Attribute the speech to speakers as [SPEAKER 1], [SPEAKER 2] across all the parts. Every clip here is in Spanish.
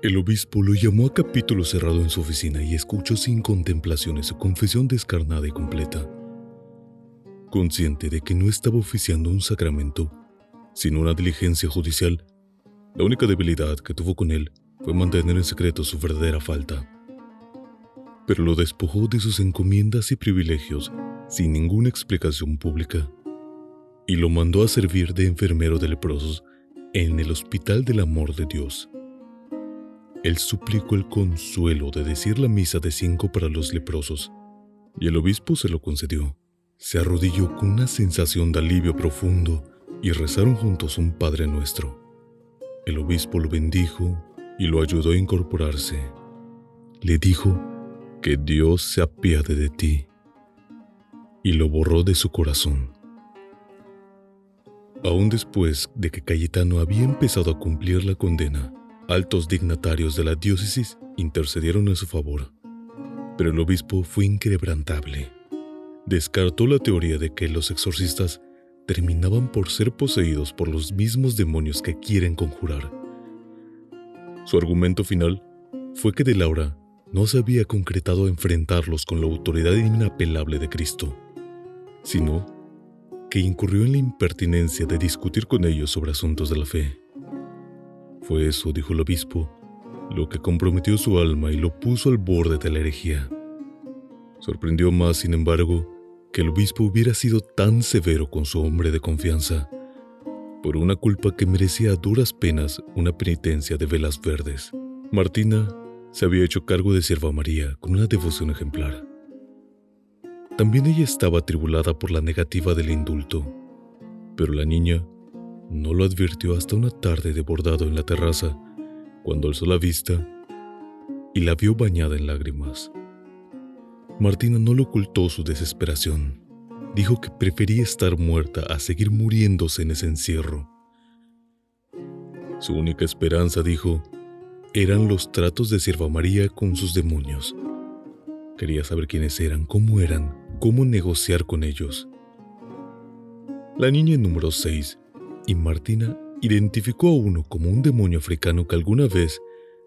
[SPEAKER 1] El obispo lo llamó a capítulo cerrado en su oficina y escuchó sin contemplaciones su confesión descarnada y completa. Consciente de que no estaba oficiando un sacramento, sino una diligencia judicial, la única debilidad que tuvo con él fue mantener en secreto su verdadera falta. Pero lo despojó de sus encomiendas y privilegios sin ninguna explicación pública y lo mandó a servir de enfermero de leprosos en el Hospital del Amor de Dios. Él suplicó el consuelo de decir la misa de cinco para los leprosos, y el obispo se lo concedió. Se arrodilló con una sensación de alivio profundo y rezaron juntos un Padre Nuestro. El obispo lo bendijo y lo ayudó a incorporarse. Le dijo que Dios se apiade de ti y lo borró de su corazón. Aún después de que Cayetano había empezado a cumplir la condena, altos dignatarios de la diócesis intercedieron a su favor, pero el obispo fue inquebrantable. Descartó la teoría de que los exorcistas terminaban por ser poseídos por los mismos demonios que quieren conjurar. Su argumento final fue que de Laura no se había concretado enfrentarlos con la autoridad inapelable de Cristo, sino que incurrió en la impertinencia de discutir con ellos sobre asuntos de la fe. Fue eso, dijo el obispo, lo que comprometió su alma y lo puso al borde de la herejía. Sorprendió más, sin embargo, que el obispo hubiera sido tan severo con su hombre de confianza, por una culpa que merecía a duras penas una penitencia de velas verdes. Martina se había hecho cargo de Sierva María con una devoción ejemplar. También ella estaba atribulada por la negativa del indulto, pero la niña no lo advirtió hasta una tarde de bordado en la terraza, cuando alzó la vista y la vio bañada en lágrimas. Martina no le ocultó su desesperación. Dijo que prefería estar muerta a seguir muriéndose en ese encierro. Su única esperanza, dijo, eran los tratos de Sierva María con sus demonios. Quería saber quiénes eran, cómo eran, cómo negociar con ellos. La niña número 6 y Martina identificó a uno como un demonio africano que alguna vez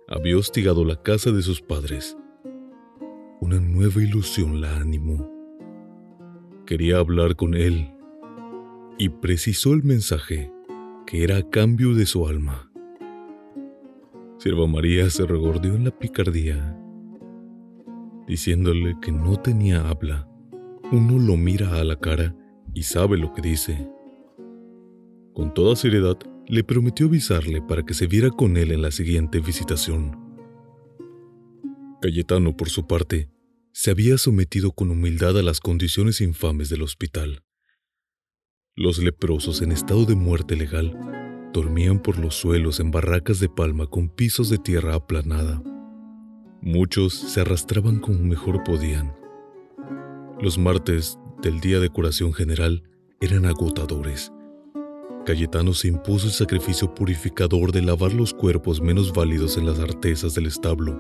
[SPEAKER 1] había hostigado la casa de sus padres. Una nueva ilusión la animó. Quería hablar con él y precisó el mensaje que era a cambio de su alma. Sierva María se regordió en la picardía, diciéndole que no tenía habla. Uno lo mira a la cara y sabe lo que dice. Con toda seriedad, le prometió avisarle para que se viera con él en la siguiente visitación. Cayetano, por su parte, se había sometido con humildad a las condiciones infames del hospital. Los leprosos en estado de muerte legal dormían por los suelos en barracas de palma con pisos de tierra aplanada. Muchos se arrastraban como mejor podían. Los martes del día de curación general eran agotadores Cayetano se impuso el sacrificio purificador de lavar los cuerpos menos válidos en las artesas del establo.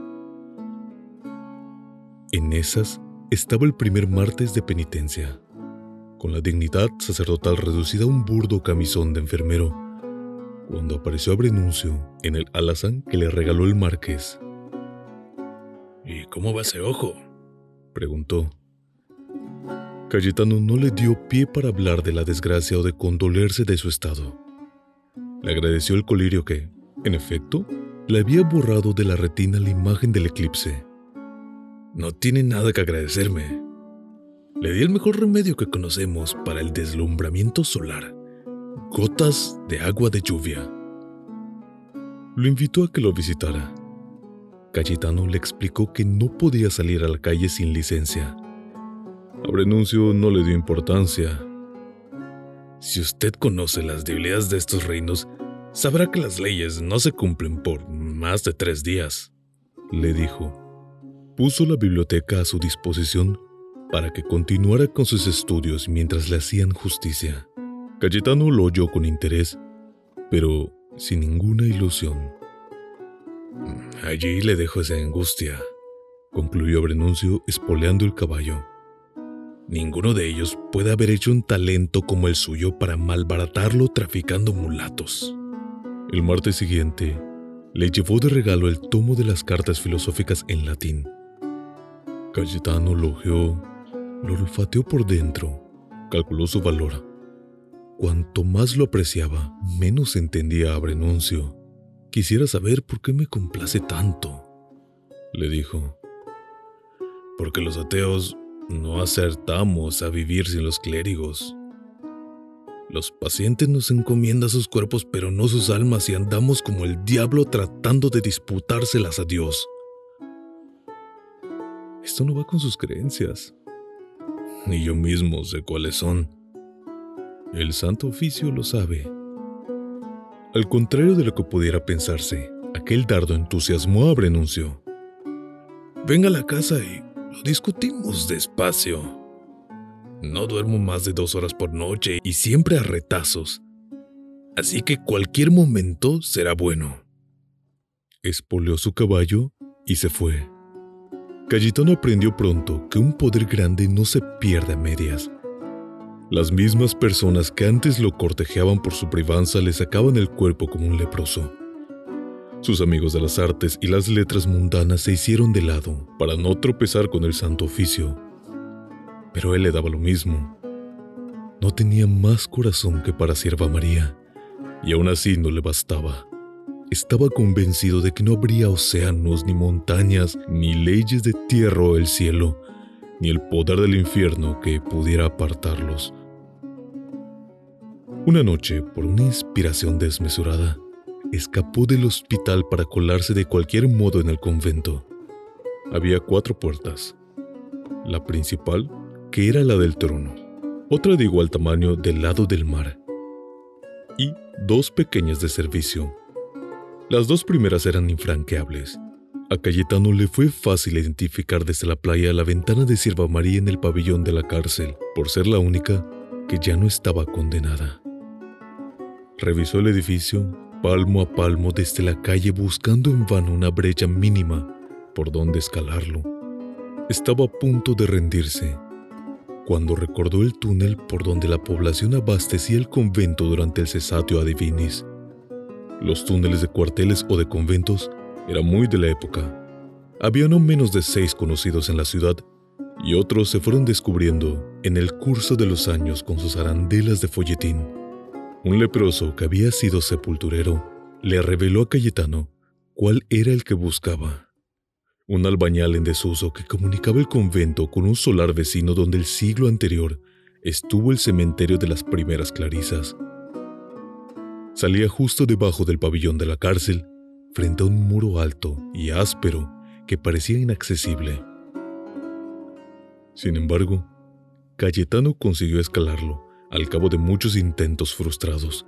[SPEAKER 1] En esas estaba el primer martes de penitencia, con la dignidad sacerdotal reducida a un burdo camisón de enfermero, cuando apareció a Brenuncio en el alazán que le regaló el marqués.
[SPEAKER 2] ¿Y cómo va ese ojo?
[SPEAKER 1] preguntó. Cayetano no le dio pie para hablar de la desgracia o de condolerse de su estado. Le agradeció el colirio que, en efecto, le había borrado de la retina la imagen del eclipse.
[SPEAKER 2] No tiene nada que agradecerme. Le di el mejor remedio que conocemos para el deslumbramiento solar. Gotas de agua de lluvia.
[SPEAKER 1] Lo invitó a que lo visitara. Cayetano le explicó que no podía salir a la calle sin licencia a Brenuncio no le dio importancia. Si usted conoce las debilidades de estos reinos, sabrá que las leyes no se cumplen por más de tres días, le dijo. Puso la biblioteca a su disposición para que continuara con sus estudios mientras le hacían justicia. Cayetano lo oyó con interés, pero sin ninguna ilusión. Allí le dejo esa angustia, concluyó Brenuncio espoleando el caballo. Ninguno de ellos puede haber hecho un talento como el suyo para malbaratarlo traficando mulatos. El martes siguiente, le llevó de regalo el tomo de las cartas filosóficas en latín. Cayetano lo ojeó, lo olfateó por dentro, calculó su valor. Cuanto más lo apreciaba, menos entendía a Brenuncio. Quisiera saber por qué me complace tanto, le dijo. Porque los ateos no acertamos a vivir sin los clérigos. Los pacientes nos encomiendan sus cuerpos pero no sus almas y andamos como el diablo tratando de disputárselas a Dios. Esto no va con sus creencias. Ni yo mismo sé cuáles son. El Santo Oficio lo sabe. Al contrario de lo que pudiera pensarse, aquel dardo entusiasmó a Brenuncio. Venga a la casa y lo discutimos despacio. No duermo más de dos horas por noche y siempre a retazos. Así que cualquier momento será bueno. Espoleó su caballo y se fue. Cayetano aprendió pronto que un poder grande no se pierde a medias. Las mismas personas que antes lo cortejaban por su privanza le sacaban el cuerpo como un leproso. Sus amigos de las artes y las letras mundanas se hicieron de lado para no tropezar con el santo oficio. Pero él le daba lo mismo. No tenía más corazón que para Sierva María, y aún así no le bastaba. Estaba convencido de que no habría océanos, ni montañas, ni leyes de tierra o el cielo, ni el poder del infierno que pudiera apartarlos. Una noche, por una inspiración desmesurada, escapó del hospital para colarse de cualquier modo en el convento. Había cuatro puertas. La principal, que era la del trono, otra de igual tamaño del lado del mar, y dos pequeñas de servicio. Las dos primeras eran infranqueables. A Cayetano le fue fácil identificar desde la playa la ventana de Sierva María en el pabellón de la cárcel, por ser la única que ya no estaba condenada. Revisó el edificio palmo a palmo desde la calle buscando en vano una brecha mínima por donde escalarlo. Estaba a punto de rendirse cuando recordó el túnel por donde la población abastecía el convento durante el cesatio a divinis. Los túneles de cuarteles o de conventos eran muy de la época. Había no menos de seis conocidos en la ciudad y otros se fueron descubriendo en el curso de los años con sus arandelas de folletín. Un leproso que había sido sepulturero le reveló a Cayetano cuál era el que buscaba. Un albañal en desuso que comunicaba el convento con un solar vecino donde el siglo anterior estuvo el cementerio de las primeras clarisas. Salía justo debajo del pabellón de la cárcel, frente a un muro alto y áspero que parecía inaccesible. Sin embargo, Cayetano consiguió escalarlo al cabo de muchos intentos frustrados,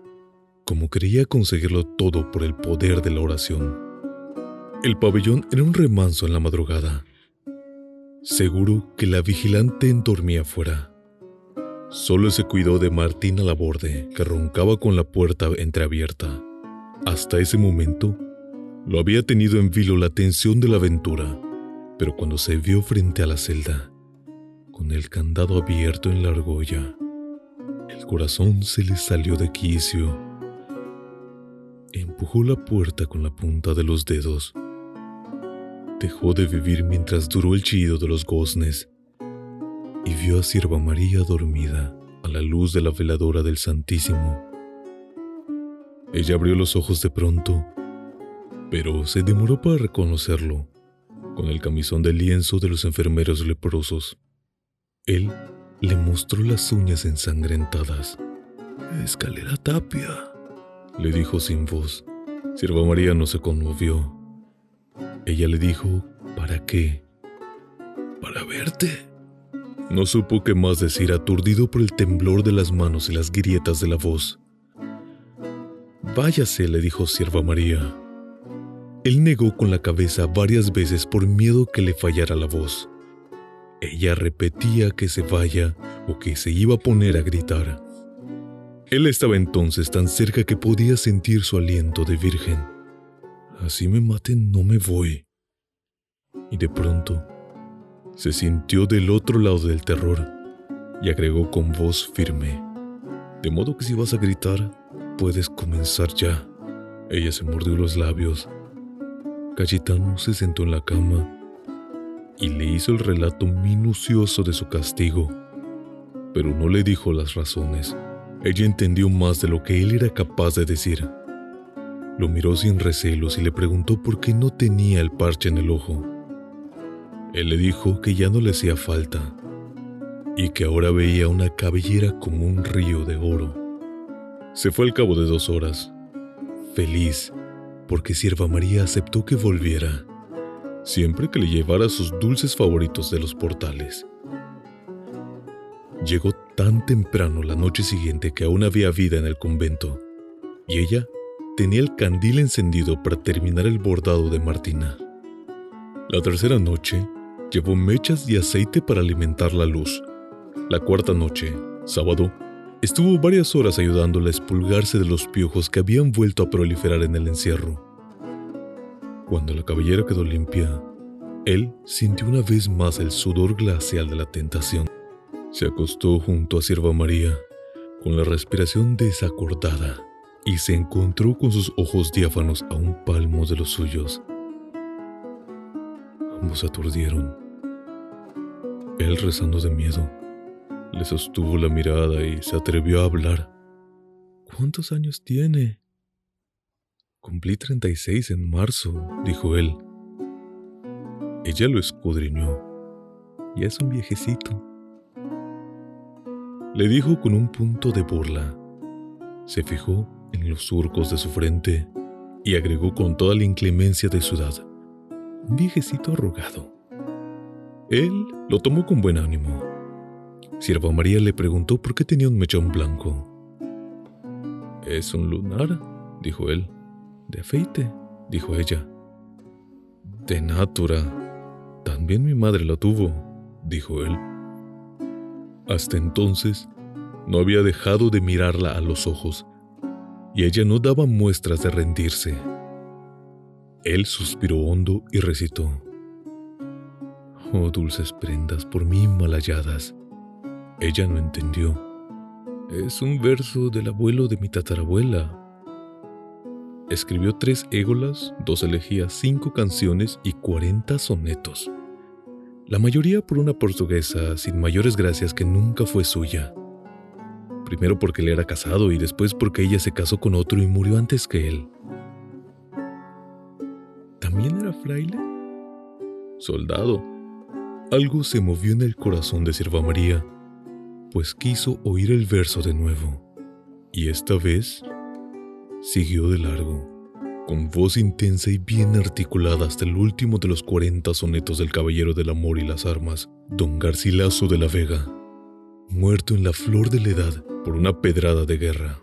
[SPEAKER 1] como creía conseguirlo todo por el poder de la oración. El pabellón era un remanso en la madrugada. Seguro que la vigilante dormía afuera. Solo se cuidó de Martina Laborde, que roncaba con la puerta entreabierta. Hasta ese momento, lo había tenido en vilo la tensión de la aventura, pero cuando se vio frente a la celda, con el candado abierto en la argolla, corazón se le salió de quicio. Empujó la puerta con la punta de los dedos. Dejó de vivir mientras duró el chillido de los goznes y vio a Sierva María dormida a la luz de la veladora del Santísimo. Ella abrió los ojos de pronto, pero se demoró para reconocerlo, con el camisón de lienzo de los enfermeros leprosos. Él le mostró las uñas ensangrentadas. Escalera Tapia, le dijo sin voz. Sierva María no se conmovió. Ella le dijo, ¿para qué? Para verte. No supo qué más decir, aturdido por el temblor de las manos y las grietas de la voz. Váyase, le dijo Sierva María. Él negó con la cabeza varias veces por miedo que le fallara la voz. Ella repetía que se vaya o que se iba a poner a gritar. Él estaba entonces tan cerca que podía sentir su aliento de virgen. Así me maten, no me voy. Y de pronto se sintió del otro lado del terror y agregó con voz firme, de modo que si vas a gritar, puedes comenzar ya. Ella se mordió los labios. Cayetano se sentó en la cama y le hizo el relato minucioso de su castigo, pero no le dijo las razones. Ella entendió más de lo que él era capaz de decir. Lo miró sin recelos y le preguntó por qué no tenía el parche en el ojo. Él le dijo que ya no le hacía falta y que ahora veía una cabellera como un río de oro. Se fue al cabo de dos horas, feliz, porque Sierva María aceptó que volviera, siempre que le llevara sus dulces favoritos de los portales. Llegó tan temprano la noche siguiente que aún había vida en el convento, y ella tenía el candil encendido para terminar el bordado de Martina. La tercera noche, llevó mechas y aceite para alimentar la luz. La cuarta noche, sábado, estuvo varias horas ayudándola a expulgarse de los piojos que habían vuelto a proliferar en el encierro. Cuando la cabellera quedó limpia, él sintió una vez más el sudor glacial de la tentación. Se acostó junto a Sierva María, con la respiración desacordada, y se encontró con sus ojos diáfanos a un palmo de los suyos. Ambos aturdieron. Él rezando de miedo, le sostuvo la mirada y se atrevió a hablar. ¿Cuántos años tiene? Cumplí 36 en marzo, dijo él. Ella lo escudriñó. Ya es un viejecito. Le dijo con un punto de burla. Se fijó en los surcos de su frente y agregó con toda la inclemencia de su edad. Un viejecito arrugado. Él lo tomó con buen ánimo. Sierva María le preguntó por qué tenía un mechón blanco. Es un lunar, dijo él. De afeite, dijo ella. De natura. También mi madre lo tuvo, dijo él. Hasta entonces, no había dejado de mirarla a los ojos, y ella no daba muestras de rendirse. Él suspiró hondo y recitó. Oh dulces prendas por mí mal halladas. Ella no entendió. Es un verso del abuelo de mi tatarabuela. Escribió tres égolas, dos elegías, cinco canciones y cuarenta sonetos. La mayoría por una portuguesa sin mayores gracias que nunca fue suya. Primero porque él era casado y después porque ella se casó con otro y murió antes que él. ¿También era fraile? Soldado algo se movió en el corazón de Sierva María, pues quiso oír el verso de nuevo, y esta vez siguió de largo, con voz intensa y bien articulada hasta el último de los cuarenta sonetos del Caballero del Amor y las Armas, don Garcilaso de la Vega, muerto en la flor de la edad por una pedrada de guerra.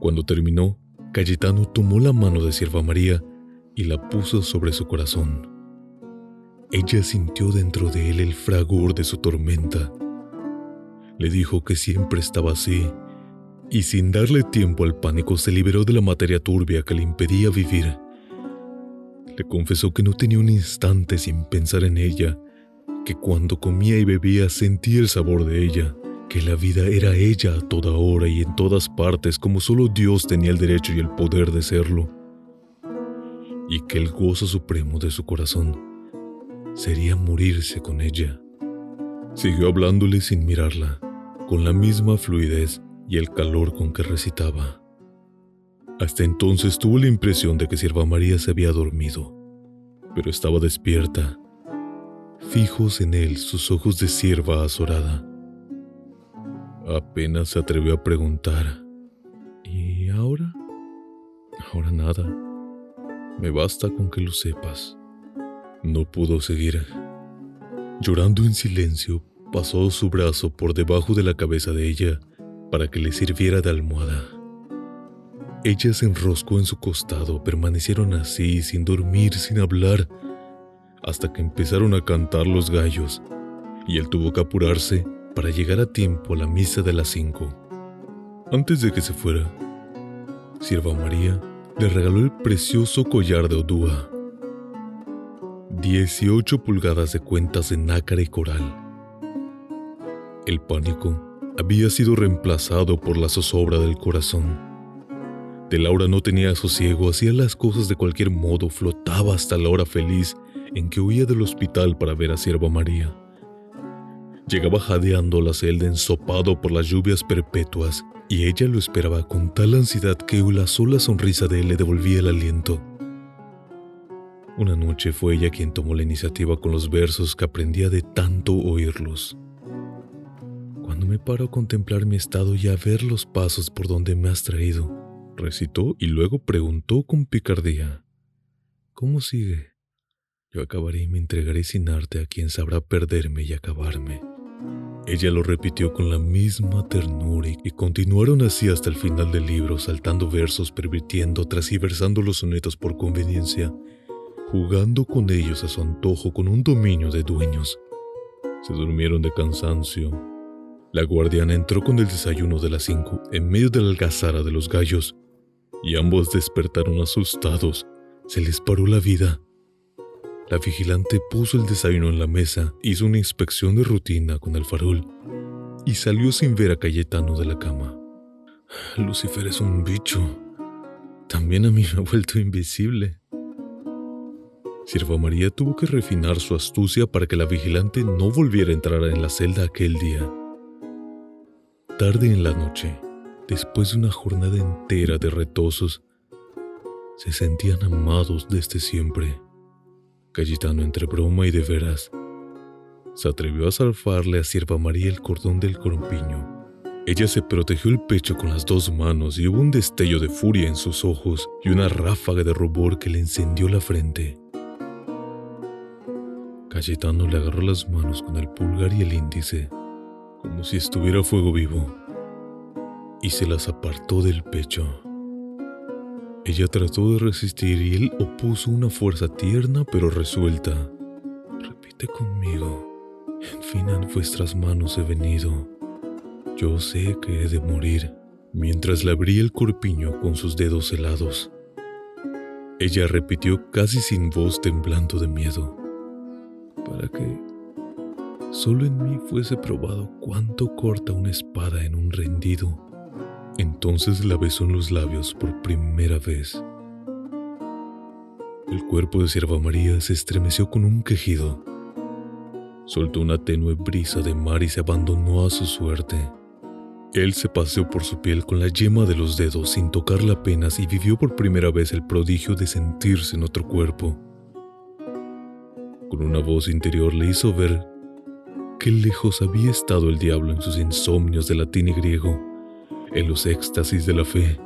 [SPEAKER 1] Cuando terminó, Cayetano tomó la mano de Sierva María y la puso sobre su corazón. Ella sintió dentro de él el fragor de su tormenta. Le dijo que siempre estaba así, y sin darle tiempo al pánico se liberó de la materia turbia que le impedía vivir. Le confesó que no tenía un instante sin pensar en ella, que cuando comía y bebía sentía el sabor de ella, que la vida era ella a toda hora y en todas partes como solo Dios tenía el derecho y el poder de serlo, y que el gozo supremo de su corazón sería morirse con ella. Siguió hablándole sin mirarla, con la misma fluidez y el calor con que recitaba. Hasta entonces tuvo la impresión de que Sierva María se había dormido, pero estaba despierta, fijos en él sus ojos de sierva azorada. Apenas se atrevió a preguntar, ¿y ahora? Ahora nada. Me basta con que lo sepas. No pudo seguir. Llorando en silencio, pasó su brazo por debajo de la cabeza de ella para que le sirviera de almohada. Ella se enroscó en su costado, permanecieron así, sin dormir, sin hablar, hasta que empezaron a cantar los gallos, y él tuvo que apurarse para llegar a tiempo a la misa de las cinco. Antes de que se fuera, Sierva María le regaló el precioso collar de Odúa. 18 pulgadas de cuentas de nácar y coral. El pánico había sido reemplazado por la zozobra del corazón. De Laura no tenía sosiego, hacía las cosas de cualquier modo, flotaba hasta la hora feliz en que huía del hospital para ver a Sierva María. Llegaba jadeando a la celda ensopado por las lluvias perpetuas y ella lo esperaba con tal ansiedad que la sola sonrisa de él le devolvía el aliento. Una noche fue ella quien tomó la iniciativa con los versos que aprendía de tanto oírlos. Cuando me paro a contemplar mi estado y a ver los pasos por donde me has traído, recitó y luego preguntó con picardía, ¿Cómo sigue? Yo acabaré y me entregaré sin arte a quien sabrá perderme y acabarme. Ella lo repitió con la misma ternura y continuaron así hasta el final del libro, saltando versos, pervirtiendo, trasversando los sonetos por conveniencia, jugando con ellos a su antojo con un dominio de dueños. Se durmieron de cansancio. La guardiana entró con el desayuno de las cinco en medio de la algazara de los gallos y ambos despertaron asustados. Se les paró la vida. La vigilante puso el desayuno en la mesa, hizo una inspección de rutina con el farol y salió sin ver a Cayetano de la cama. Lucifer es un bicho. También a mí me ha vuelto invisible. Sierva María tuvo que refinar su astucia para que la vigilante no volviera a entrar en la celda aquel día. Tarde en la noche, después de una jornada entera de retosos, se sentían amados desde siempre. Cayetano, entre broma y de veras, se atrevió a salfarle a Sierva María el cordón del corpiño. Ella se protegió el pecho con las dos manos y hubo un destello de furia en sus ojos y una ráfaga de rubor que le encendió la frente. Cayetano le agarró las manos con el pulgar y el índice, como si estuviera fuego vivo y se las apartó del pecho. Ella trató de resistir y él opuso una fuerza tierna pero resuelta. Repite conmigo. En fin a vuestras manos he venido. Yo sé que he de morir. Mientras le abría el corpiño con sus dedos helados. Ella repitió casi sin voz temblando de miedo. Para que solo en mí fuese probado cuánto corta una espada en un rendido entonces la besó en los labios por primera vez. El cuerpo de Sierva María se estremeció con un quejido. Soltó una tenue brisa de mar y se abandonó a su suerte. Él se paseó por su piel con la yema de los dedos sin tocarla apenas y vivió por primera vez el prodigio de sentirse en otro cuerpo. Con una voz interior le hizo ver qué lejos había estado el diablo en sus insomnios de latín y griego en los éxtasis de la fe,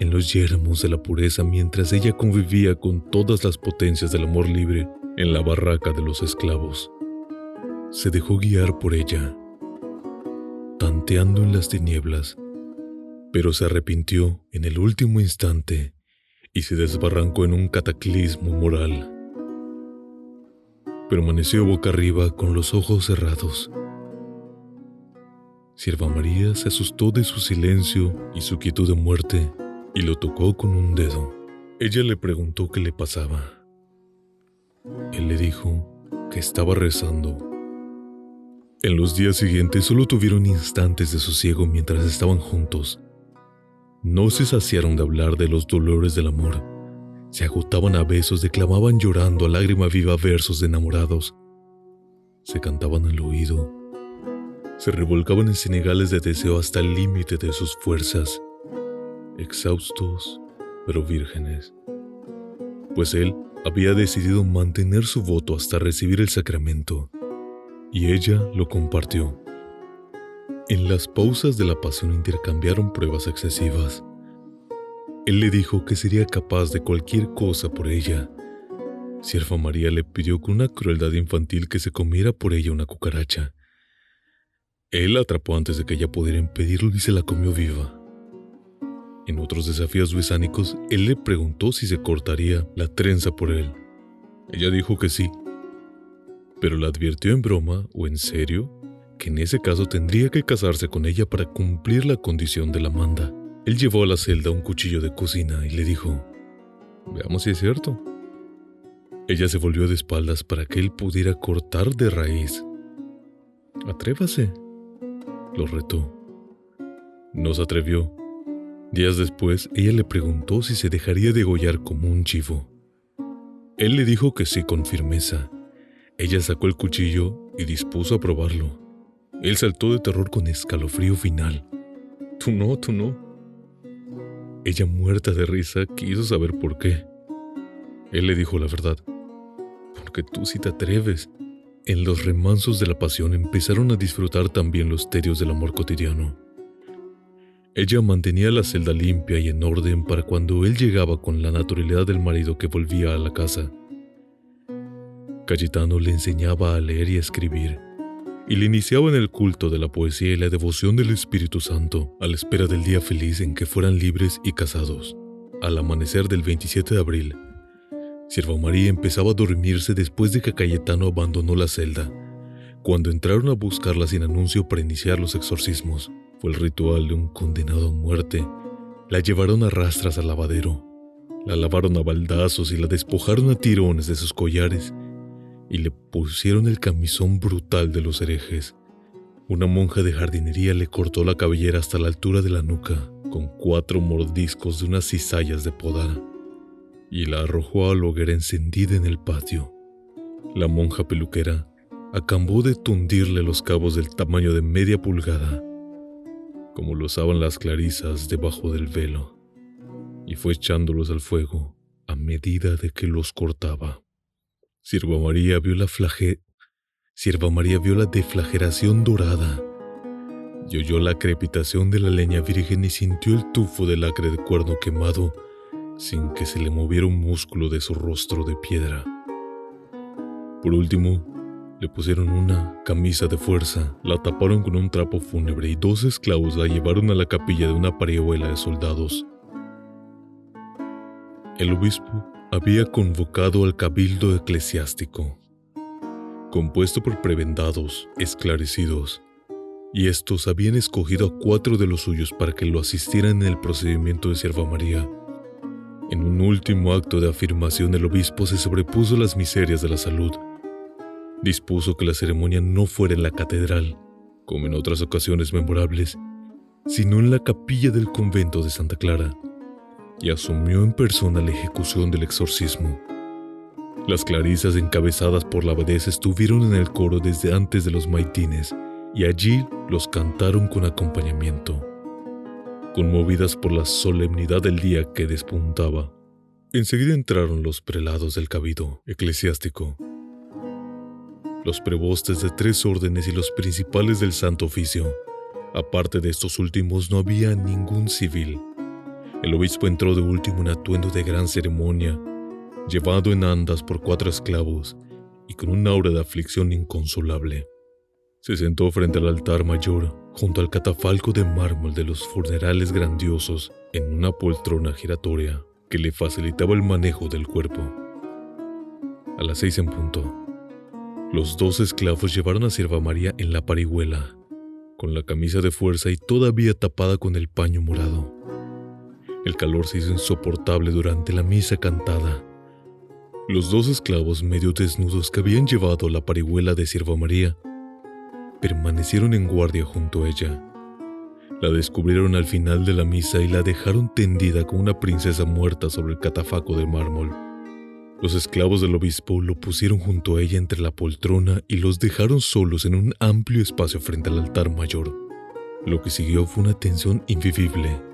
[SPEAKER 1] en los yermos de la pureza mientras ella convivía con todas las potencias del amor libre en la barraca de los esclavos. Se dejó guiar por ella, tanteando en las tinieblas, pero se arrepintió en el último instante y se desbarrancó en un cataclismo moral. Permaneció boca arriba con los ojos cerrados Sierva María se asustó de su silencio y su quietud de muerte y lo tocó con un dedo. Ella le preguntó qué le pasaba. Él le dijo que estaba rezando. En los días siguientes solo tuvieron instantes de sosiego mientras estaban juntos. No se saciaron de hablar de los dolores del amor. Se agotaban a besos, declamaban llorando a lágrima viva versos de enamorados. Se cantaban al oído se revolcaban en senegales de deseo hasta el límite de sus fuerzas, exhaustos pero vírgenes, pues él había decidido mantener su voto hasta recibir el sacramento, y ella lo compartió. En las pausas de la pasión intercambiaron pruebas excesivas. Él le dijo que sería capaz de cualquier cosa por ella. Sierva María le pidió con una crueldad infantil que se comiera por ella una cucaracha Él la atrapó antes de que ella pudiera impedirlo y se la comió viva. En otros desafíos besánicos, él le preguntó si se cortaría la trenza por él. Ella dijo que sí, pero la advirtió en broma o en serio que en ese caso tendría que casarse con ella para cumplir la condición de la manda. Él llevó a la celda un cuchillo de cocina y le dijo, veamos si es cierto. Ella se volvió de espaldas para que él pudiera cortar de raíz. Atrévase, lo retó. No se atrevió. Días después, ella le preguntó si se dejaría degollar como un chivo. Él le dijo que sí con firmeza. Ella sacó el cuchillo y dispuso a probarlo. Él saltó de terror con escalofrío final. Tú no, tú no. Ella, muerta de risa, quiso saber por qué. Él le dijo la verdad. Porque tú sí te atreves. En los remansos de la pasión empezaron a disfrutar también los terios del amor cotidiano. Ella mantenía la celda limpia y en orden para cuando él llegaba con la naturalidad del marido que volvía a la casa. Cayetano le enseñaba a leer y a escribir, y le iniciaba en el culto de la poesía y la devoción del Espíritu Santo, a la espera del día feliz en que fueran libres y casados. Al amanecer del 27 de abril, Sierva María empezaba a dormirse después de que Cayetano abandonó la celda, cuando entraron a buscarla sin anuncio para iniciar los exorcismos el ritual de un condenado a muerte. La llevaron a rastras al lavadero, la lavaron a baldazos y la despojaron a tirones de sus collares y le pusieron el camisón brutal de los herejes. Una monja de jardinería le cortó la cabellera hasta la altura de la nuca con cuatro mordiscos de unas cizallas de podar y la arrojó a la hoguera encendida en el patio. La monja peluquera acabó de tundirle los cabos del tamaño de media pulgada como lo usaban las clarisas debajo del velo, y fue echándolos al fuego a medida de que los cortaba. Sierva María vio la. Sierva María vio la deflageración dorada y oyó la crepitación de la leña virgen y sintió el tufo del acre de cuerno quemado sin que se le moviera un músculo de su rostro de piedra. Por último, le pusieron una camisa de fuerza, la taparon con un trapo fúnebre y dos esclavos la llevaron a la capilla de una parihuela de soldados. El obispo había convocado al cabildo eclesiástico, compuesto por prebendados, esclarecidos, y estos habían escogido a cuatro de los suyos para que lo asistieran en el procedimiento de Sierva María. En un último acto de afirmación el obispo se sobrepuso las miserias de la salud dispuso que la ceremonia no fuera en la catedral, como en otras ocasiones memorables, sino en la capilla del convento de Santa Clara, y asumió en persona la ejecución del exorcismo. Las clarisas encabezadas por la abadesa estuvieron en el coro desde antes de los maitines, y allí los cantaron con acompañamiento. Conmovidas por la solemnidad del día que despuntaba, enseguida entraron los prelados del cabido eclesiástico los prebostes de tres órdenes y los principales del Santo Oficio. Aparte de estos últimos no había ningún civil. El obispo entró de último en atuendo de gran ceremonia, llevado en andas por cuatro esclavos y con un aura de aflicción inconsolable. Se sentó frente al altar mayor, junto al catafalco de mármol de los funerales grandiosos, en una poltrona giratoria que le facilitaba el manejo del cuerpo. A las seis en punto, los dos esclavos llevaron a Sierva María en la parihuela, con la camisa de fuerza y todavía tapada con el paño morado. El calor se hizo insoportable durante la misa cantada. Los dos esclavos medio desnudos que habían llevado la parihuela de Sierva María permanecieron en guardia junto a ella. La descubrieron al final de la misa y la dejaron tendida como una princesa muerta sobre el catafaco de mármol. Los esclavos del obispo lo pusieron junto a ella entre la poltrona y los dejaron solos en un amplio espacio frente al altar mayor. Lo que siguió fue una tensión invivible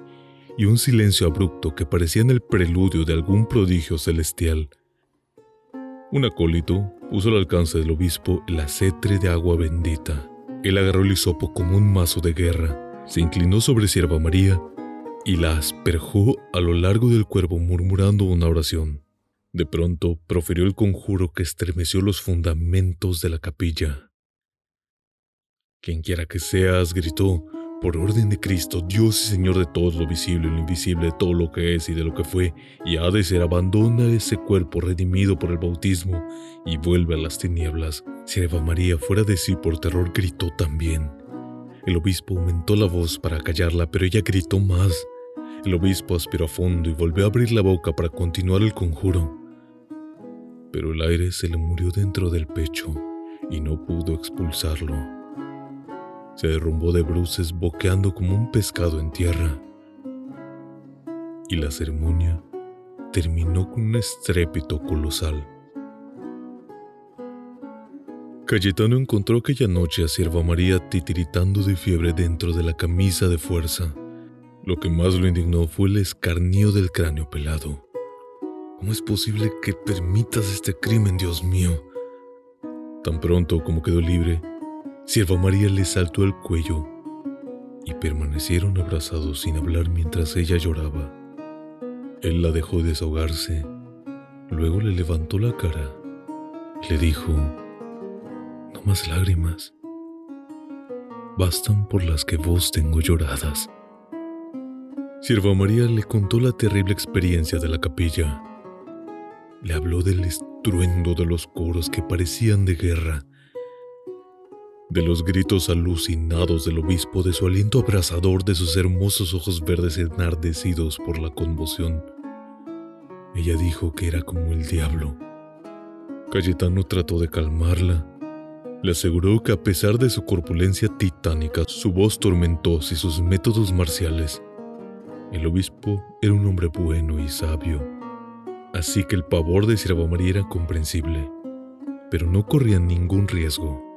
[SPEAKER 1] y un silencio abrupto que parecían el preludio de algún prodigio celestial. Un acólito puso al alcance del obispo el acetre de agua bendita. Él agarró el hisopo como un mazo de guerra, se inclinó sobre Sierva María y la asperjó a lo largo del cuerpo murmurando una oración. De pronto profirió el conjuro que estremeció los fundamentos de la capilla. Quien quiera que seas, gritó, por orden de Cristo, Dios y Señor de todo lo visible y lo invisible, de todo lo que es y de lo que fue, y ha de ser, abandona ese cuerpo redimido por el bautismo y vuelve a las tinieblas. Sierva María, fuera de sí por terror, gritó también. El obispo aumentó la voz para callarla, pero ella gritó más. El obispo aspiró a fondo y volvió a abrir la boca para continuar el conjuro. Pero el aire se le murió dentro del pecho y no pudo expulsarlo. Se derrumbó de bruces boqueando como un pescado en tierra. Y la ceremonia terminó con un estrépito colosal. Cayetano encontró aquella noche a Sierva María titiritando de fiebre dentro de la camisa de fuerza. Lo que más lo indignó fue el escarnio del cráneo pelado. ¿Cómo es posible que permitas este crimen, Dios mío? Tan pronto como quedó libre, Sierva María le saltó el cuello y permanecieron abrazados sin hablar mientras ella lloraba. Él la dejó desahogarse, luego le levantó la cara y le dijo, no más lágrimas, bastan por las que vos tengo lloradas. Sierva María le contó la terrible experiencia de la capilla. Le habló del estruendo de los coros que parecían de guerra de los gritos alucinados del obispo, de su aliento abrasador, de sus hermosos ojos verdes enardecidos por la conmoción. Ella dijo que era como el diablo. Cayetano trató de calmarla. Le aseguró que a pesar de su corpulencia titánica, su voz tormentosa y sus métodos marciales, el obispo era un hombre bueno y sabio. Así que el pavor de Sierva María era comprensible, pero no corría ningún riesgo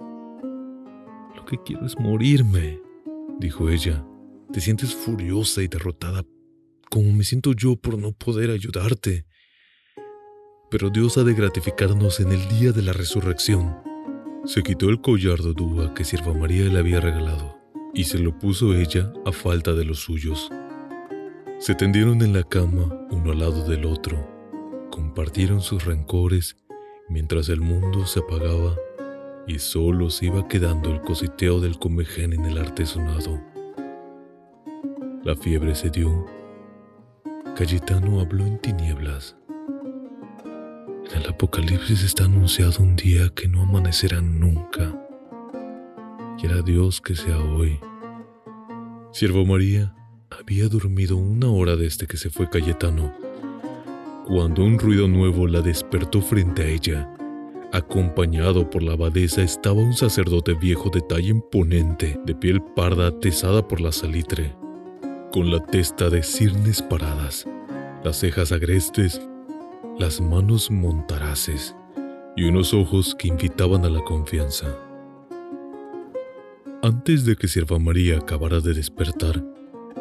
[SPEAKER 1] que quiero es morirme, dijo ella. Te sientes furiosa y derrotada, como me siento yo por no poder ayudarte. Pero Dios ha de gratificarnos en el día de la resurrección. Se quitó el collar de dúa que Sierva María le había regalado y se lo puso ella a falta de los suyos. Se tendieron en la cama uno al lado del otro, compartieron sus rencores mientras el mundo se apagaba y solo se iba quedando el cositeo del comején en el artesonado. La fiebre se dio. Cayetano habló en tinieblas. En el Apocalipsis está anunciado un día que no amanecerá nunca. Quiera Dios que sea hoy. Siervo María había dormido una hora desde que se fue Cayetano, cuando un ruido nuevo la despertó frente a ella Acompañado por la abadesa estaba un sacerdote viejo de talla imponente, de piel parda atesada por la salitre, con la testa de cirnes paradas, las cejas agrestes, las manos montaraces y unos ojos que invitaban a la confianza. Antes de que Sierva María acabara de despertar,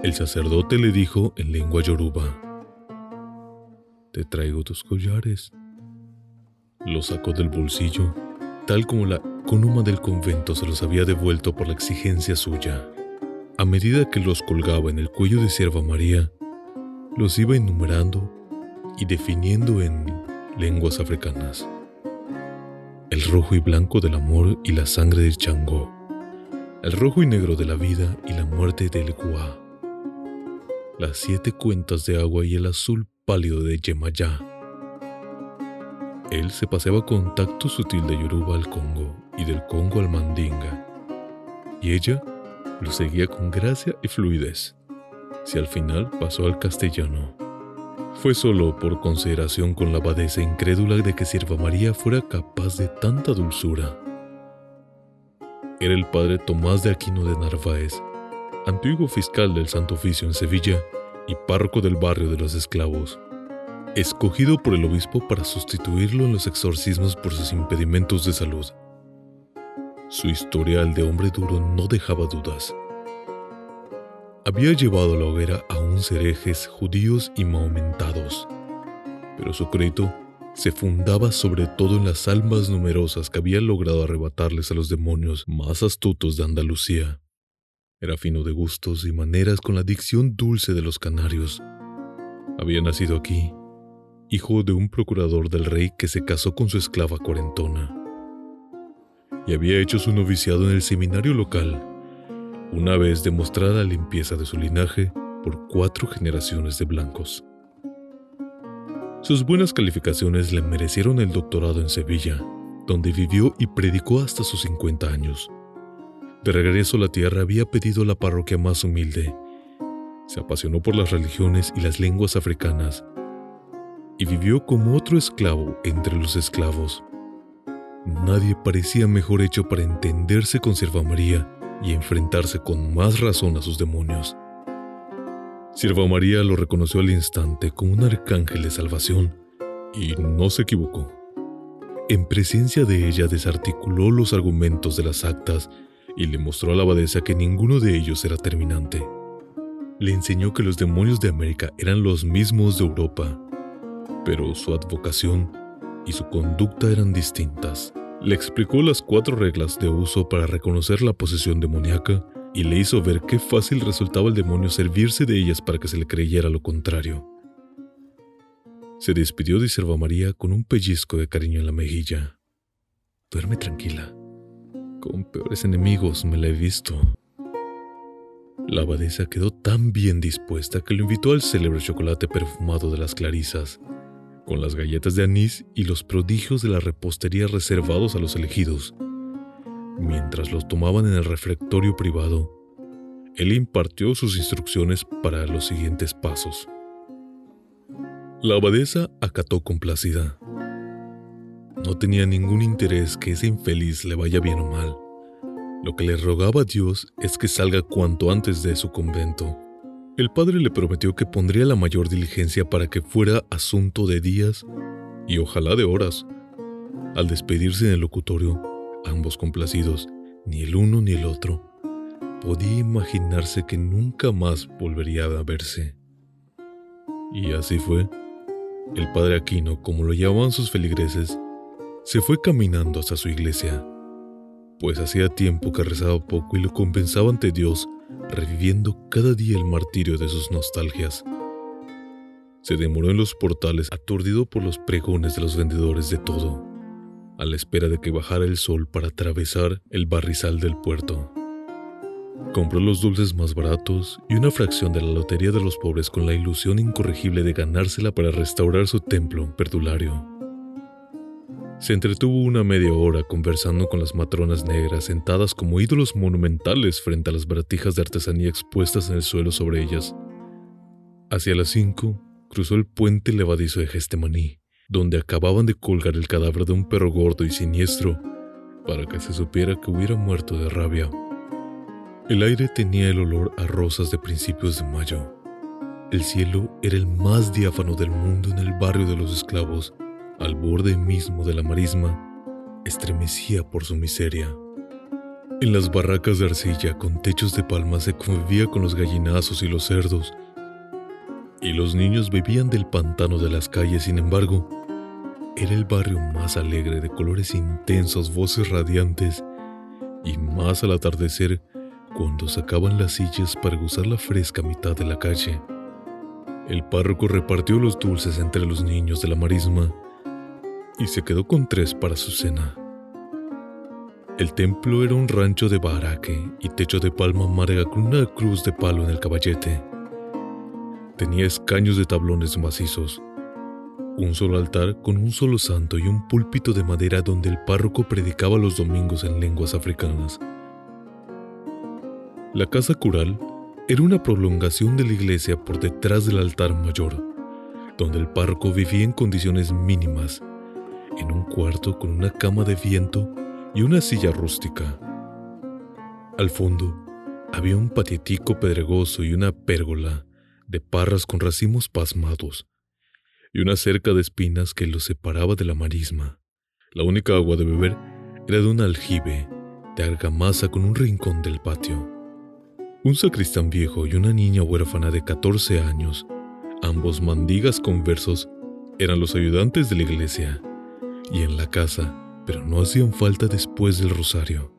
[SPEAKER 1] el sacerdote le dijo en lengua yoruba, Te traigo tus collares. Lo sacó del bolsillo, tal como la conuma del convento se los había devuelto por la exigencia suya. A medida que los colgaba en el cuello de Sierva María, los iba enumerando y definiendo en lenguas africanas. El rojo y blanco del amor y la sangre del Changó. El rojo y negro de la vida y la muerte del Guá. Las siete cuentas de agua y el azul pálido de Yemayá él se paseaba con tacto sutil de Yoruba al Congo y del Congo al Mandinga, y ella lo seguía con gracia y fluidez. Si al final pasó al castellano, fue solo por consideración con la abadesa incrédula de que Sierva María fuera capaz de tanta dulzura. Era el padre Tomás de Aquino de Narváez, antiguo fiscal del Santo Oficio en Sevilla y párroco del barrio de los esclavos escogido por el obispo para sustituirlo en los exorcismos por sus impedimentos de salud. Su historial de hombre duro no dejaba dudas. Había llevado a la hoguera a un herejes judíos y mahomentados, pero su crédito se fundaba sobre todo en las almas numerosas que había logrado arrebatarles a los demonios más astutos de Andalucía. Era fino de gustos y maneras con la dicción dulce de los canarios. Había nacido aquí, hijo de un procurador del rey que se casó con su esclava cuarentona. y había hecho su noviciado en el seminario local, una vez demostrada la limpieza de su linaje por cuatro generaciones de blancos. Sus buenas calificaciones le merecieron el doctorado en Sevilla, donde vivió y predicó hasta sus 50 años. De regreso a la tierra había pedido la parroquia más humilde. Se apasionó por las religiones y las lenguas africanas y vivió como otro esclavo entre los esclavos. Nadie parecía mejor hecho para entenderse con Sierva María y enfrentarse con más razón a sus demonios. Sierva María lo reconoció al instante como un arcángel de salvación y no se equivocó. En presencia de ella desarticuló los argumentos de las actas y le mostró a la abadesa que ninguno de ellos era terminante. Le enseñó que los demonios de América eran los mismos de Europa, pero su advocación y su conducta eran distintas. Le explicó las cuatro reglas de uso para reconocer la posesión demoníaca y le hizo ver qué fácil resultaba el demonio servirse de ellas para que se le creyera lo contrario. Se despidió de Serva María con un pellizco de cariño en la mejilla. Duerme tranquila. Con peores enemigos me la he visto. La abadesa quedó tan bien dispuesta que lo invitó al célebre chocolate perfumado de las clarisas, con las galletas de anís y los prodigios de la repostería reservados a los elegidos, Mientras los tomaban en el refectorio privado, él impartió sus instrucciones para los siguientes pasos. La abadesa acató complacida. No tenía ningún interés que ese infeliz le vaya bien o mal. Lo que le rogaba a Dios es que salga cuanto antes de su convento. El padre le prometió que pondría la mayor diligencia para que fuera asunto de días y ojalá de horas. Al despedirse en el locutorio, ambos complacidos, ni el uno ni el otro, podía imaginarse que nunca más volvería a verse. Y así fue. El padre Aquino, como lo llamaban sus feligreses, se fue caminando hasta su iglesia, pues hacía tiempo que rezaba poco y lo compensaba ante Dios, reviviendo cada día el martirio de sus nostalgias. Se demoró en los portales, aturdido por los pregones de los vendedores de todo a la espera de que bajara el sol para atravesar el barrizal del puerto. Compró los dulces más baratos y una fracción de la lotería de los pobres con la ilusión incorregible de ganársela para restaurar su templo perdulario. Se entretuvo una media hora conversando con las matronas negras sentadas como ídolos monumentales frente a las baratijas de artesanía expuestas en el suelo sobre ellas. Hacia las cinco, cruzó el puente levadizo de Gestemaní donde acababan de colgar el cadáver de un perro gordo y siniestro para que se supiera que hubiera muerto de rabia. El aire tenía el olor a rosas de principios de mayo. El cielo era el más diáfano del mundo en el barrio de los esclavos, al borde mismo de la marisma, estremecía por su miseria. En las barracas de arcilla con techos de palma se convivía con los gallinazos y los cerdos, y los niños bebían del pantano de las calles, sin embargo, era el barrio más alegre de colores intensos, voces radiantes y más al atardecer cuando sacaban las sillas para gozar la fresca mitad de la calle. El párroco repartió los dulces entre los niños de la marisma y se quedó con tres para su cena. El templo era un rancho de baraque y techo de palma amarga con una cruz de palo en el caballete. Tenía escaños de tablones macizos un solo altar con un solo santo y un púlpito de madera donde el párroco predicaba los domingos en lenguas africanas. La casa cural era una prolongación de la iglesia por detrás del altar mayor, donde el párroco vivía en condiciones mínimas, en un cuarto con una cama de viento y una silla rústica. Al fondo había un patietico pedregoso y una pérgola de parras con racimos pasmados y una cerca de espinas que los separaba de la marisma. La única agua de beber era de un aljibe de argamasa con un rincón del patio. Un sacristán viejo y una niña huérfana de 14 años, ambos mandigas conversos, eran los ayudantes de la iglesia y en la casa, pero no hacían falta después del rosario.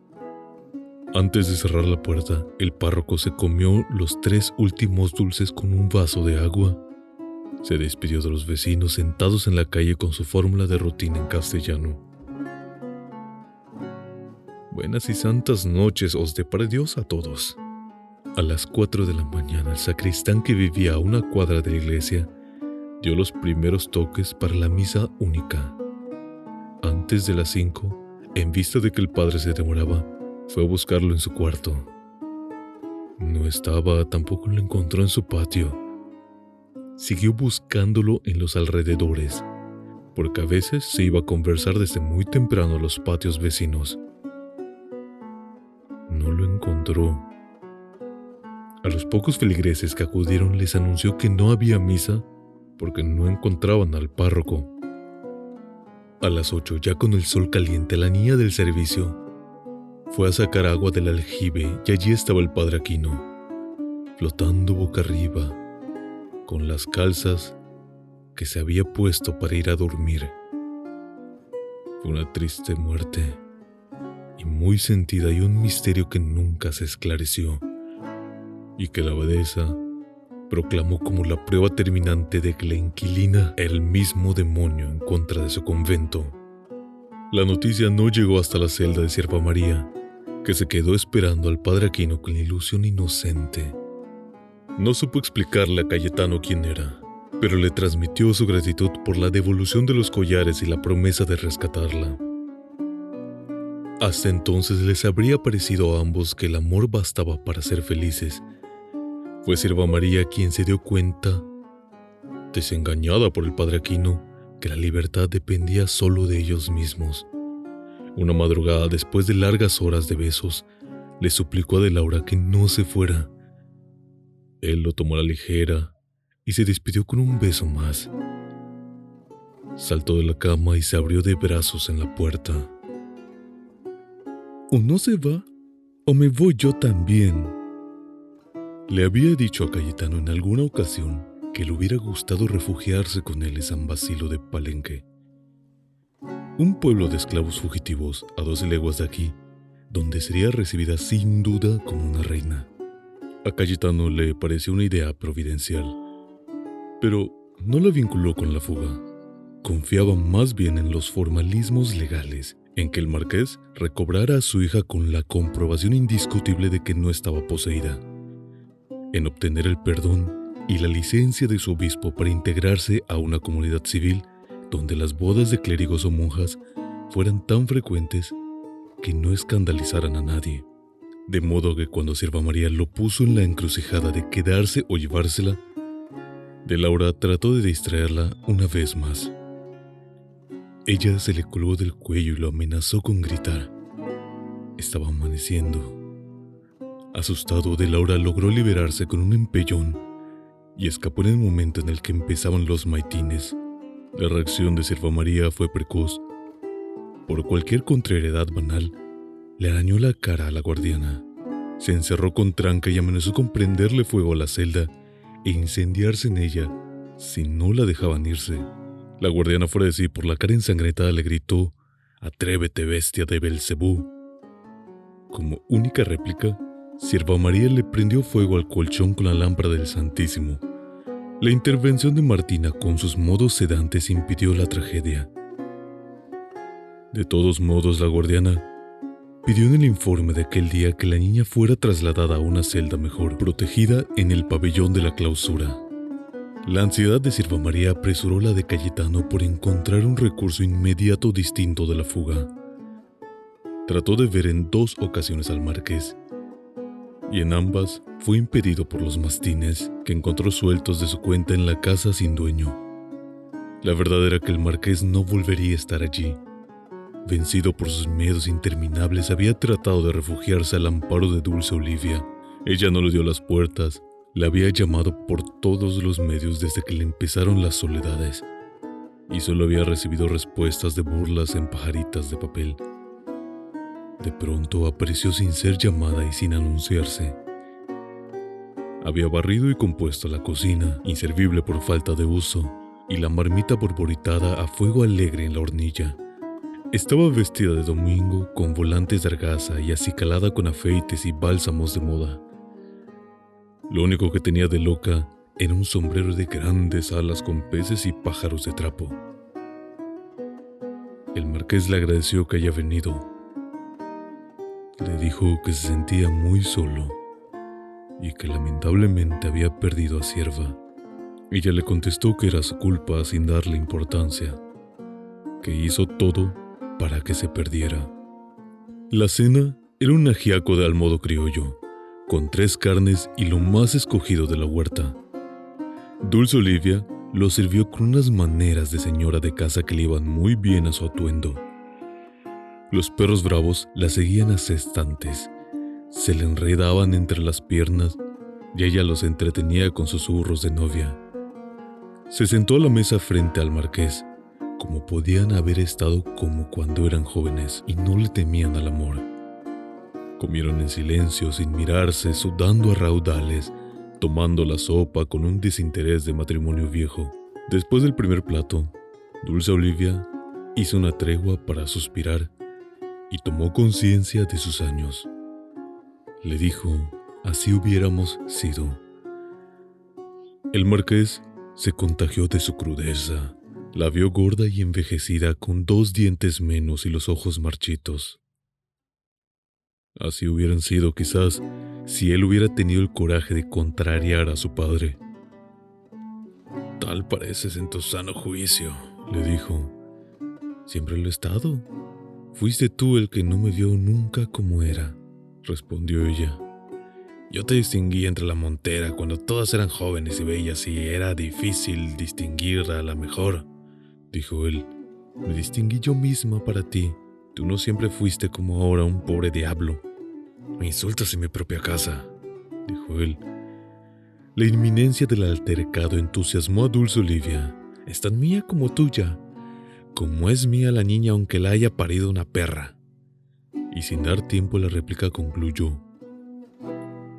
[SPEAKER 1] Antes de cerrar la puerta, el párroco se comió los tres últimos dulces con un vaso de agua se despidió de los vecinos sentados en la calle con su fórmula de rutina en castellano. Buenas y santas noches os depare Dios a todos. A las 4 de la mañana el sacristán que vivía a una cuadra de la iglesia dio los primeros toques para la misa única. Antes de las 5, en vista de que el padre se demoraba, fue a buscarlo en su cuarto. No estaba, tampoco lo encontró en su patio. Siguió buscándolo en los alrededores, porque a veces se iba a conversar desde muy temprano a los patios vecinos. No lo encontró. A los pocos feligreses que acudieron les anunció que no había misa porque no encontraban al párroco. A las ocho, ya con el sol caliente, la niña del servicio fue a sacar agua del aljibe y allí estaba el padre Aquino, flotando boca arriba, con las calzas que se había puesto para ir a dormir. Fue una triste muerte y muy sentida y un misterio que nunca se esclareció y que la abadesa proclamó como la prueba terminante de que la inquilina el mismo demonio en contra de su convento. La noticia no llegó hasta la celda de Sierva María, que se quedó esperando al padre Aquino con la ilusión inocente. No supo explicarle a Cayetano quién era, pero le transmitió su gratitud por la devolución de los collares y la promesa de rescatarla. Hasta entonces les habría parecido a ambos que el amor bastaba para ser felices fue Sierva María quien se dio cuenta, desengañada por el padre Aquino, que la libertad dependía solo de ellos mismos. Una madrugada, después de largas horas de besos, le suplicó a De Laura que no se fuera. Él lo tomó a la ligera y se despidió con un beso más. Saltó de la cama y se abrió de brazos en la puerta.
[SPEAKER 3] O no se va, o me voy yo también,
[SPEAKER 1] le había dicho a Cayetano en alguna ocasión que le hubiera gustado refugiarse con él en San Basilio de Palenque, un pueblo de esclavos fugitivos a doce leguas de aquí, donde sería recibida sin duda como una reina. A Cayetano le pareció una idea providencial, pero no la vinculó con la fuga. Confiaba más bien en los formalismos legales, en que el marqués recobrara a su hija con la comprobación indiscutible de que no estaba poseída en obtener el perdón y la licencia de su obispo para integrarse a una comunidad civil donde las bodas de clérigos o monjas fueran tan frecuentes que no escandalizaran a nadie. De modo que cuando Sierva María lo puso en la encrucijada de quedarse o llevársela, de Laura trató de distraerla una vez más. Ella se le colgó del cuello y lo amenazó con gritar. Estaba amaneciendo Asustado, De Laura logró liberarse con un empellón y escapó en el momento en el que empezaban los maitines. La reacción de Sierva María fue precoz. Por cualquier contrariedad banal, le arañó la cara a la guardiana. Se encerró con tranca y amenazó con prenderle fuego a la celda e incendiarse en ella si no la dejaban irse. La guardiana fuera de sí por la cara ensangrentada le gritó: Atrévete, bestia de Belcebú. Como única réplica, Sierva María le prendió fuego al colchón con la lámpara del Santísimo. La intervención de Martina con sus modos sedantes impidió la tragedia. De todos modos, la guardiana pidió en el informe de aquel día que la niña fuera trasladada a una celda mejor, protegida en el pabellón de la clausura. La ansiedad de Sierva María apresuró la de Cayetano por encontrar un recurso inmediato distinto de la fuga. Trató de ver en dos ocasiones al marqués y en ambas fue impedido por los mastines que encontró sueltos de su cuenta en la casa sin dueño. La verdad era que el marqués no volvería a estar allí. Vencido por sus miedos interminables, había tratado de refugiarse al amparo de Dulce Olivia. Ella no le dio las puertas, la había llamado por todos los medios desde que le empezaron las soledades, y solo había recibido respuestas de burlas en pajaritas de papel. De pronto apareció sin ser llamada y sin anunciarse. Había barrido y compuesto la cocina, inservible por falta de uso, y la marmita borboritada a fuego alegre en la hornilla. Estaba vestida de domingo con volantes de argaza y acicalada con afeites y bálsamos de moda. Lo único que tenía de loca era un sombrero de grandes alas con peces y pájaros de trapo. El marqués le agradeció que haya venido Le dijo que se sentía muy solo y que lamentablemente había perdido a Sierva. Ella le contestó que era su culpa sin darle importancia, que hizo todo para que se perdiera. La cena era un ajiaco de al modo criollo, con tres carnes y lo más escogido de la huerta. Dulce Olivia lo sirvió con unas maneras de señora de casa que le iban muy bien a su atuendo. Los perros bravos la seguían ascestantes, se le enredaban entre las piernas y ella los entretenía con susurros de novia. Se sentó a la mesa frente al marqués, como podían haber estado como cuando eran jóvenes y no le temían al amor. Comieron en silencio, sin mirarse, sudando a raudales, tomando la sopa con un desinterés de matrimonio viejo. Después del primer plato, Dulce Olivia hizo una tregua para suspirar y tomó conciencia de sus años. Le dijo, así hubiéramos sido. El marqués se contagió de su crudeza. La vio gorda y envejecida con dos dientes menos y los ojos marchitos. Así hubieran sido quizás si él hubiera tenido el coraje de contrariar a su padre. Tal pareces en tu sano juicio, le dijo. Siempre lo he estado. Fuiste tú el que no me vio nunca como era, respondió ella. Yo te distinguí entre la montera cuando todas eran jóvenes y bellas y era difícil distinguir a la mejor, dijo él. Me distinguí yo misma para ti. Tú no siempre fuiste como ahora un pobre diablo. Me insultas en mi propia casa, dijo él. La inminencia del altercado entusiasmó a Dulce Olivia. Es tan mía como tuya, como es mía la niña aunque la haya parido una perra. Y sin dar tiempo la réplica concluyó.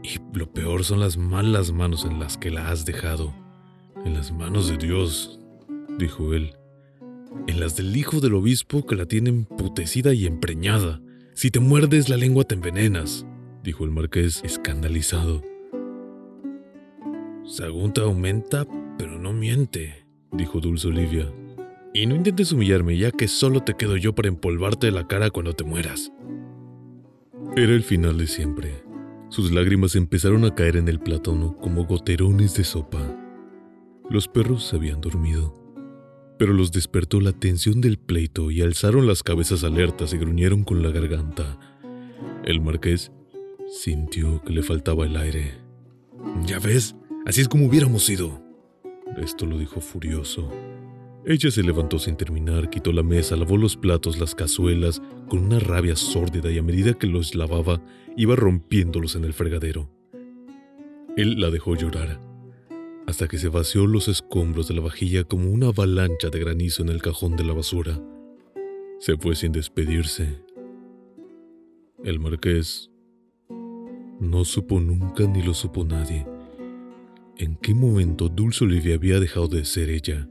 [SPEAKER 1] Y lo peor son las malas manos en las que la has dejado. En las manos de Dios, dijo él. En las del hijo del obispo que la tiene emputecida y empreñada. Si te muerdes la lengua te envenenas, dijo el marqués escandalizado. Sagunta aumenta, pero no miente, dijo Dulce Olivia. Y no intentes humillarme, ya que solo te quedo yo para empolvarte la cara cuando te mueras. Era el final de siempre. Sus lágrimas empezaron a caer en el plátano como goterones de sopa. Los perros se habían dormido pero los despertó la tensión del pleito y alzaron las cabezas alertas y gruñeron con la garganta. El marqués sintió que le faltaba el aire. Ya ves, así es como hubiéramos ido. Esto lo dijo furioso. Ella se levantó sin terminar, quitó la mesa, lavó los platos, las cazuelas, con una rabia sórdida y a medida que los lavaba, iba rompiéndolos en el fregadero. Él la dejó llorar hasta que se vació los escombros de la vajilla como una avalancha de granizo en el cajón de la basura. Se fue sin despedirse. El marqués no supo nunca ni lo supo nadie en qué momento Dulce Olivia había dejado de ser ella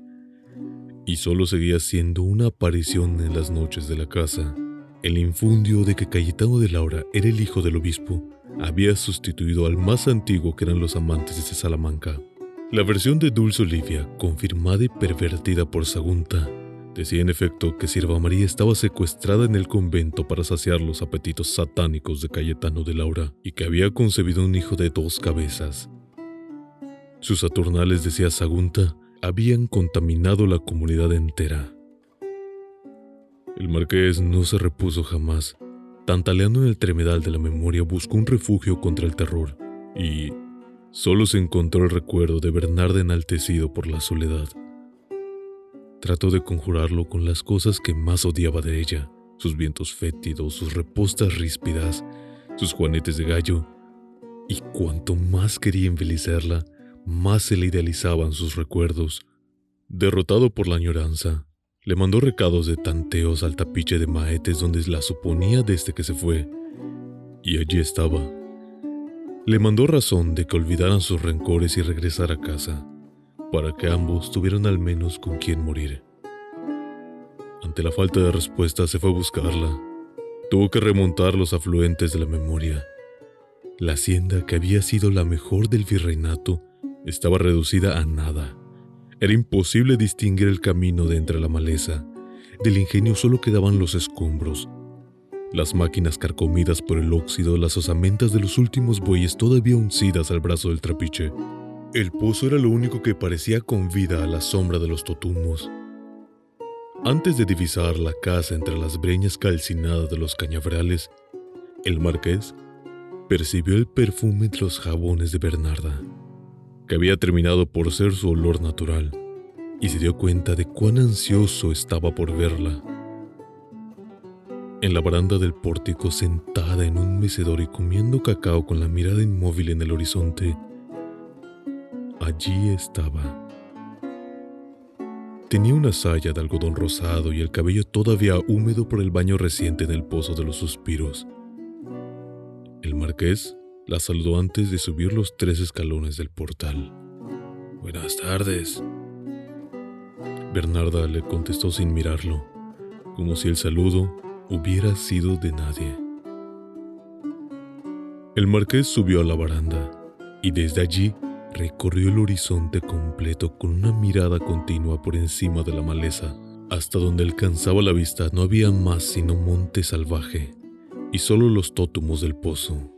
[SPEAKER 1] y solo seguía siendo una aparición en las noches de la casa. El infundio de que Cayetano de Laura era el hijo del obispo había sustituido al más antiguo que eran los amantes de Salamanca. La versión de Dulce Olivia, confirmada y pervertida por Sagunta, decía en efecto que Sierva María estaba secuestrada en el convento para saciar los apetitos satánicos de Cayetano de Laura y que había concebido un hijo de dos cabezas. Sus saturnales, decía Sagunta, habían contaminado la comunidad entera. El marqués no se repuso jamás. Tantaleando en el tremedal de la memoria, buscó un refugio contra el terror y, Solo se encontró el recuerdo de Bernarda enaltecido por la soledad. Trató de conjurarlo con las cosas que más odiaba de ella, sus vientos fétidos, sus repostas ríspidas, sus juanetes de gallo, y cuanto más quería embellecerla, más se le idealizaban sus recuerdos. Derrotado por la añoranza, le mandó recados de tanteos al tapiche de maetes donde la suponía desde que se fue, y allí estaba, le mandó razón de que olvidaran sus rencores y regresar a casa, para que ambos tuvieran al menos con quien morir. Ante la falta de respuesta se fue a buscarla. Tuvo que remontar los afluentes de la memoria. La hacienda que había sido la mejor del virreinato estaba reducida a nada. Era imposible distinguir el camino de entre la maleza. Del ingenio solo quedaban los escombros. las máquinas carcomidas por el óxido, las osamentas de los últimos bueyes todavía uncidas al brazo del trapiche. El pozo era lo único que parecía con vida a la sombra de los totumos. Antes de divisar la casa entre las breñas calcinadas de los cañaverales, el marqués percibió el perfume de los jabones de Bernarda, había terminado por ser su olor natural, y se dio cuenta de cuán ansioso estaba por verla. En la baranda del pórtico, sentada en un mecedor y comiendo cacao con la mirada inmóvil en el horizonte, allí estaba. Tenía una saya de algodón rosado y el cabello todavía húmedo por el baño reciente en el pozo de los suspiros. El marqués la saludó antes de subir los tres escalones del portal. Buenas tardes. Bernarda le contestó sin mirarlo, como si el saludo hubiera sido de nadie. El marqués subió a la baranda y desde allí recorrió el horizonte completo con una mirada continua por encima de la maleza. Hasta donde alcanzaba la vista no había más sino monte salvaje y solo los tótumos del pozo.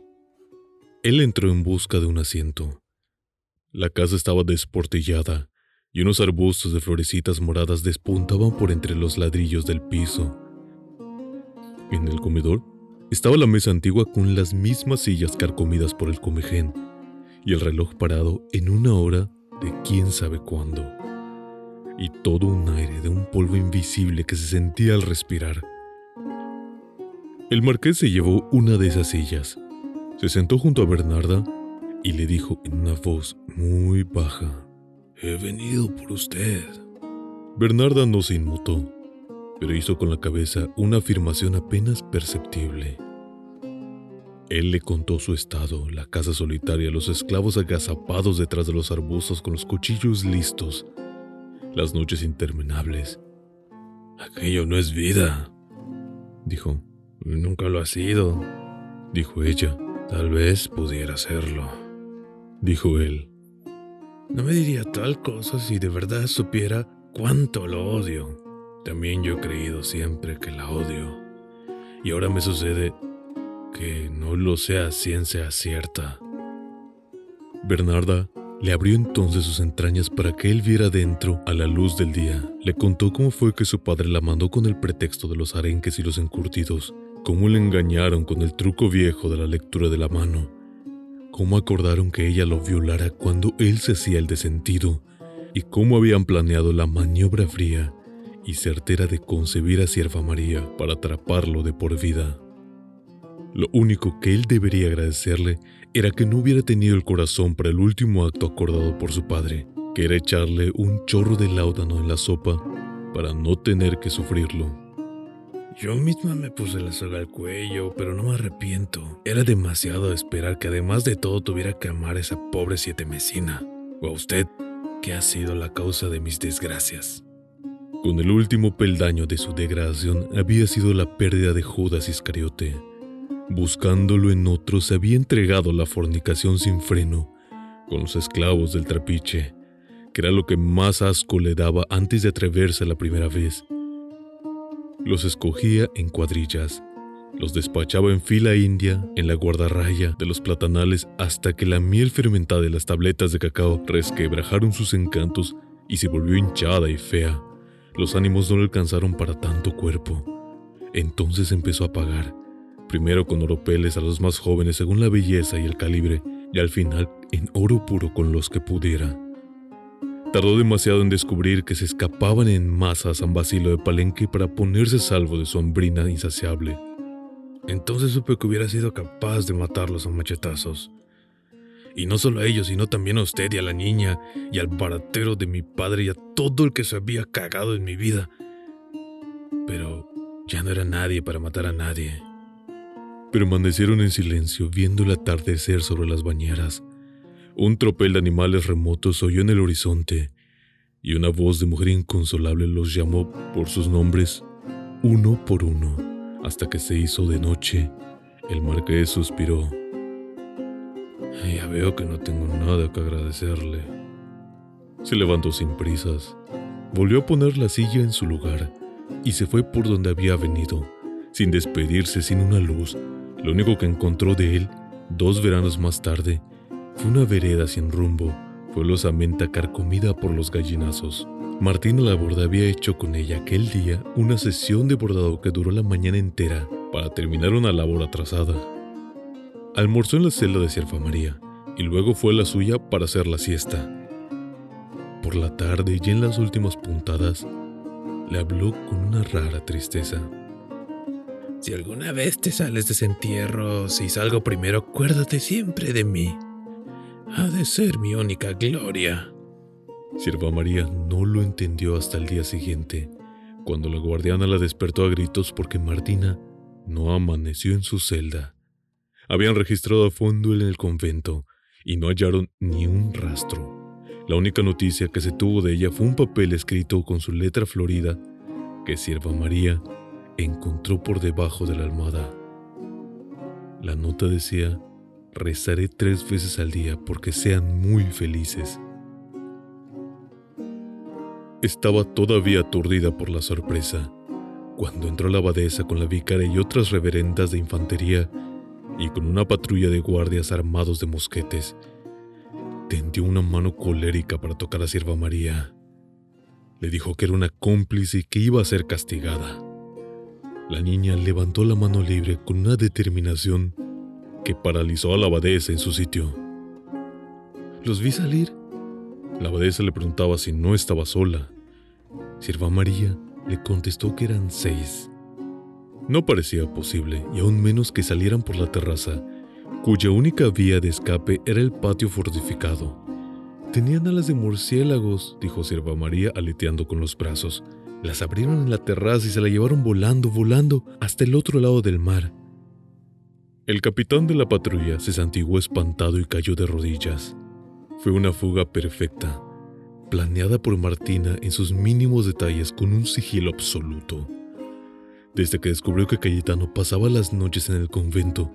[SPEAKER 1] Él entró en busca de un asiento. La casa estaba desportillada y unos arbustos de florecitas moradas despuntaban por entre los ladrillos del piso. En el comedor estaba la mesa antigua con las mismas sillas carcomidas por el comején y el reloj parado en una hora de quién sabe cuándo. Y todo un aire de un polvo invisible que se sentía al respirar. El marqués se llevó una de esas sillas, se sentó junto a Bernarda y le dijo en una voz muy baja, He venido por usted. Bernarda no se inmutó, pero hizo con la cabeza una afirmación apenas perceptible. Él le contó su estado, la casa solitaria, los esclavos agazapados detrás de los arbustos con los cuchillos listos, las noches interminables. Aquello no es vida, dijo. Nunca lo ha sido, dijo ella. Tal vez pudiera serlo, dijo él. No me diría tal cosa si de verdad supiera cuánto lo odio. También yo he creído siempre que la odio. Y ahora me sucede que no lo sea ciencia cierta. Bernarda le abrió entonces sus entrañas para que él viera dentro a la luz del día. Le contó cómo fue que su padre la mandó con el pretexto de los arenques y los encurtidos cómo le engañaron con el truco viejo de la lectura de la mano, cómo acordaron que ella lo violara cuando él se hacía el desentido, y cómo habían planeado la maniobra fría y certera de concebir a Sierva María para atraparlo de por vida. Lo único que él debería agradecerle era que no hubiera tenido el corazón para el último acto acordado por su padre, que era echarle un chorro de láudano en la sopa para no tener que sufrirlo. Yo misma me puse la soga al cuello, pero no me arrepiento. Era demasiado esperar que además de todo tuviera que amar a esa pobre siete mesina. O a usted, que ha sido la causa de mis desgracias. Con el último peldaño de su degradación había sido la pérdida de Judas Iscariote. Buscándolo en otro se había entregado la fornicación sin freno, con los esclavos del trapiche, que era lo que más asco le daba antes de atreverse la primera vez los escogía en cuadrillas, los despachaba en fila india en la guardarraya de los platanales hasta que la miel fermentada de las tabletas de cacao resquebrajaron sus encantos y se volvió hinchada y fea. Los ánimos no le alcanzaron para tanto cuerpo. Entonces empezó a pagar, primero con oropeles a los más jóvenes según la belleza y el calibre, y al final en oro puro con los que pudiera. Tardó demasiado en descubrir que se escapaban en masa a San Basilio de Palenque para ponerse salvo de su hambrina insaciable. Entonces supe que hubiera sido capaz de matarlos a machetazos. Y no solo a ellos, sino también a usted y a la niña, y al baratero de mi padre y a todo el que se había cagado en mi vida. Pero ya no era nadie para matar a nadie. Permanecieron en silencio viendo el atardecer sobre las bañeras un tropel de animales remotos oyó en el horizonte y una voz de mujer inconsolable los llamó por sus nombres uno por uno hasta que se hizo de noche. El marqués suspiró. Ya veo que no tengo nada que agradecerle. Se levantó sin prisas, volvió a poner la silla en su lugar y se fue por donde había venido, sin despedirse, sin una luz. Lo único que encontró de él, dos veranos más tarde, una vereda sin rumbo, fuelosamente carcomida por los gallinazos. Martina Laborda había hecho con ella aquel día una sesión de bordado que duró la mañana entera para terminar una labor atrasada. Almorzó en la celda de Sierva María y luego fue a la suya para hacer la siesta. Por la tarde y en las últimas puntadas, le habló con una rara tristeza.
[SPEAKER 4] Si alguna vez te sales de ese entierro, si salgo primero, acuérdate siempre de mí. Ha de ser mi única gloria.
[SPEAKER 1] Sierva María no lo entendió hasta el día siguiente, cuando la guardiana la despertó a gritos porque Martina no amaneció en su celda. Habían registrado a fondo en el convento y no hallaron ni un rastro. La única noticia que se tuvo de ella fue un papel escrito con su letra florida que Sierva María encontró por debajo de la almohada. La nota decía, rezaré tres veces al día porque sean muy felices. Estaba todavía aturdida por la sorpresa cuando entró la abadesa con la vicaria y otras reverendas de infantería y con una patrulla de guardias armados de mosquetes. Tendió una mano colérica para tocar a Sierva María. Le dijo que era una cómplice y que iba a ser castigada. La niña levantó la mano libre con una determinación que paralizó a la abadesa en su sitio. Los vi salir. La abadesa le preguntaba si no estaba sola. Sierva María le contestó que eran seis. No parecía posible, y aún menos que salieran por la terraza, cuya única vía de escape era el patio fortificado. Tenían alas de murciélagos, dijo Sierva María aleteando con los brazos. Las abrieron en la terraza y se la llevaron volando, volando, hasta el otro lado del mar. El capitán de la patrulla se santiguó espantado y cayó de rodillas. Fue una fuga perfecta, planeada por Martina en sus mínimos detalles con un sigilo absoluto. Desde que descubrió que Cayetano pasaba las noches en el convento,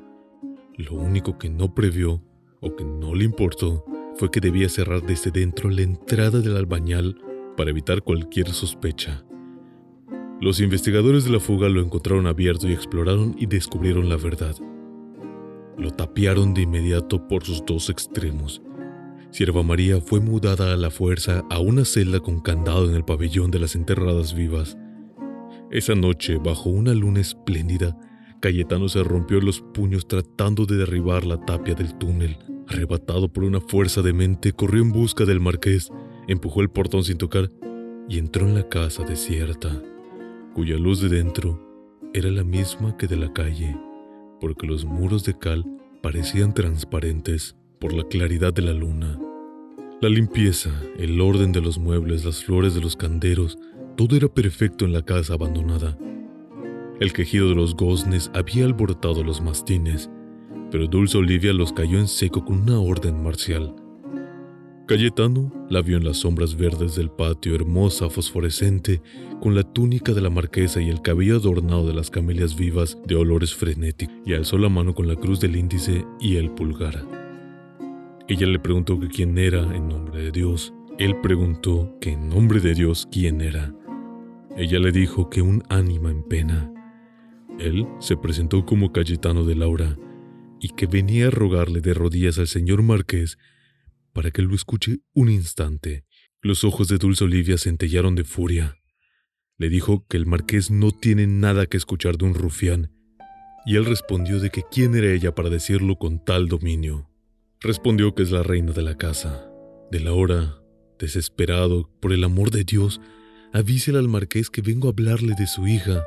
[SPEAKER 1] lo único que no previó o que no le importó fue que debía cerrar desde dentro la entrada del albañal para evitar cualquier sospecha. Los investigadores de la fuga lo encontraron abierto y exploraron y descubrieron la verdad. Lo tapiaron de inmediato por sus dos extremos Sierva María fue mudada a la fuerza a una celda con candado en el pabellón de las enterradas vivas. Esa noche, bajo una luna espléndida, Cayetano se rompió los puños tratando de derribar la tapia del túnel. Arrebatado por una fuerza de mente, corrió en busca del marqués, empujó el portón sin tocar y entró en la casa desierta, cuya luz de dentro era la misma que de la calle, porque los muros de cal parecían transparentes por la claridad de la luna. La limpieza, el orden de los muebles, las flores de los canderos, todo era perfecto en la casa abandonada. El quejido de los goznes había alborotado los mastines, pero Dulce Olivia los cayó en seco con una orden marcial. Cayetano la vio en las sombras verdes del patio, hermosa, fosforescente, con la túnica de la marquesa y el cabello adornado de las camelias vivas de olores frenéticos, y alzó la mano con la cruz del índice y el pulgar. Ella le preguntó que quién era en nombre de Dios. Él preguntó que en nombre de Dios quién era. Ella le dijo que un ánima en pena. Él se presentó como Cayetano de Laura y que venía a rogarle de rodillas al señor Marqués para que lo escuche un instante. Los ojos de Dulce Olivia centellaron de furia. Le dijo que el marqués no tiene nada que escuchar de un rufián, y él respondió de que quién era ella para decirlo con tal dominio. Respondió que es la reina de la casa. De la hora, desesperado, por el amor de Dios, avísele al marqués que vengo a hablarle de su hija.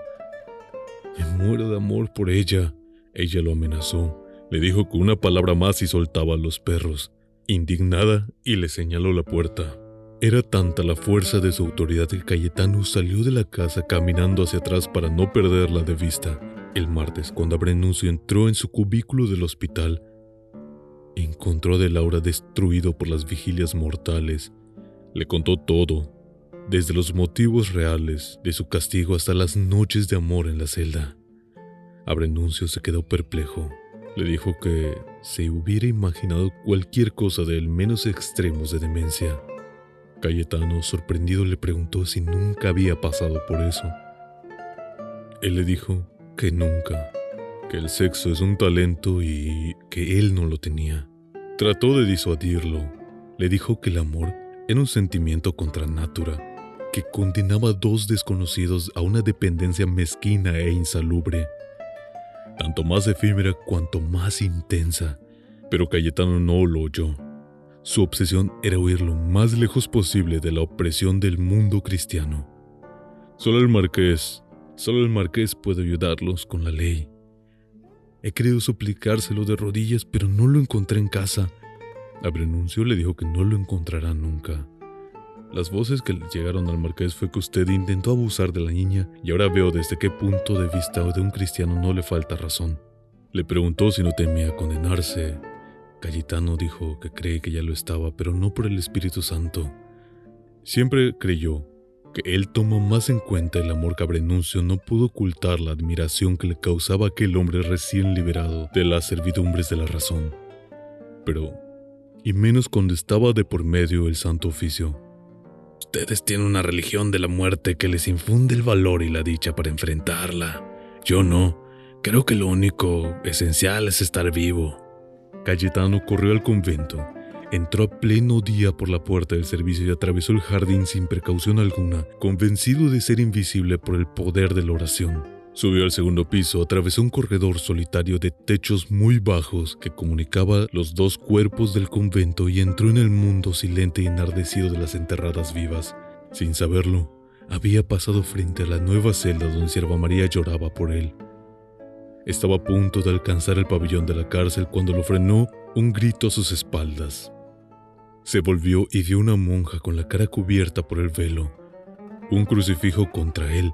[SPEAKER 1] Me muero de amor por ella. Ella lo amenazó. Le dijo que una palabra más y soltaba a los perros. Indignada, y le señaló la puerta. Era tanta la fuerza de su autoridad que Cayetano salió de la casa caminando hacia atrás para no perderla de vista. El martes, cuando Abrenuncio entró en su cubículo del hospital, Encontró a De Laura destruido por las vigilias mortales. Le contó todo, desde los motivos reales de su castigo hasta las noches de amor en la celda. Abrenuncio se quedó perplejo. Le dijo que se hubiera imaginado cualquier cosa de él menos extremos de demencia. Cayetano, sorprendido, le preguntó si nunca había pasado por eso. Él le dijo que nunca que el sexo es un talento y que él no lo tenía. Trató de disuadirlo. Le dijo que el amor era un sentimiento contra natura, que condenaba a dos desconocidos a una dependencia mezquina e insalubre, tanto más efímera cuanto más intensa. Pero Cayetano no lo oyó. Su obsesión era huir lo más lejos posible de la opresión del mundo cristiano. Solo el marqués, solo el marqués puede ayudarlos con la ley. He querido suplicárselo de rodillas, pero no lo encontré en casa. Abrenuncio le dijo que no lo encontrará nunca. Las voces que le llegaron al marqués fue que usted intentó abusar de la niña y ahora veo desde qué punto de vista de un cristiano no le falta razón. Le preguntó si no temía condenarse. Cayetano dijo que cree que ya lo estaba, pero no por el Espíritu Santo. Siempre creyó que él tomó más en cuenta el amor que Abrenuncio no pudo ocultar la admiración que le causaba aquel hombre recién liberado de las servidumbres de la razón. Pero, y menos cuando estaba de por medio el santo oficio. Ustedes tienen una religión de la muerte que les infunde el valor y la dicha para enfrentarla. Yo no. Creo que lo único esencial es estar vivo. Cayetano corrió al convento, entró a pleno día por la puerta del servicio y atravesó el jardín sin precaución alguna, convencido de ser invisible por el poder de la oración. Subió al segundo piso, atravesó un corredor solitario de techos muy bajos que comunicaba los dos cuerpos del convento y entró en el mundo silente y enardecido de las enterradas vivas. Sin saberlo, había pasado frente a la nueva celda donde Sierva María lloraba por él. Estaba a punto de alcanzar el pabellón de la cárcel cuando lo frenó un grito a sus espaldas. Se volvió y vio una monja con la cara cubierta por el velo, un crucifijo contra él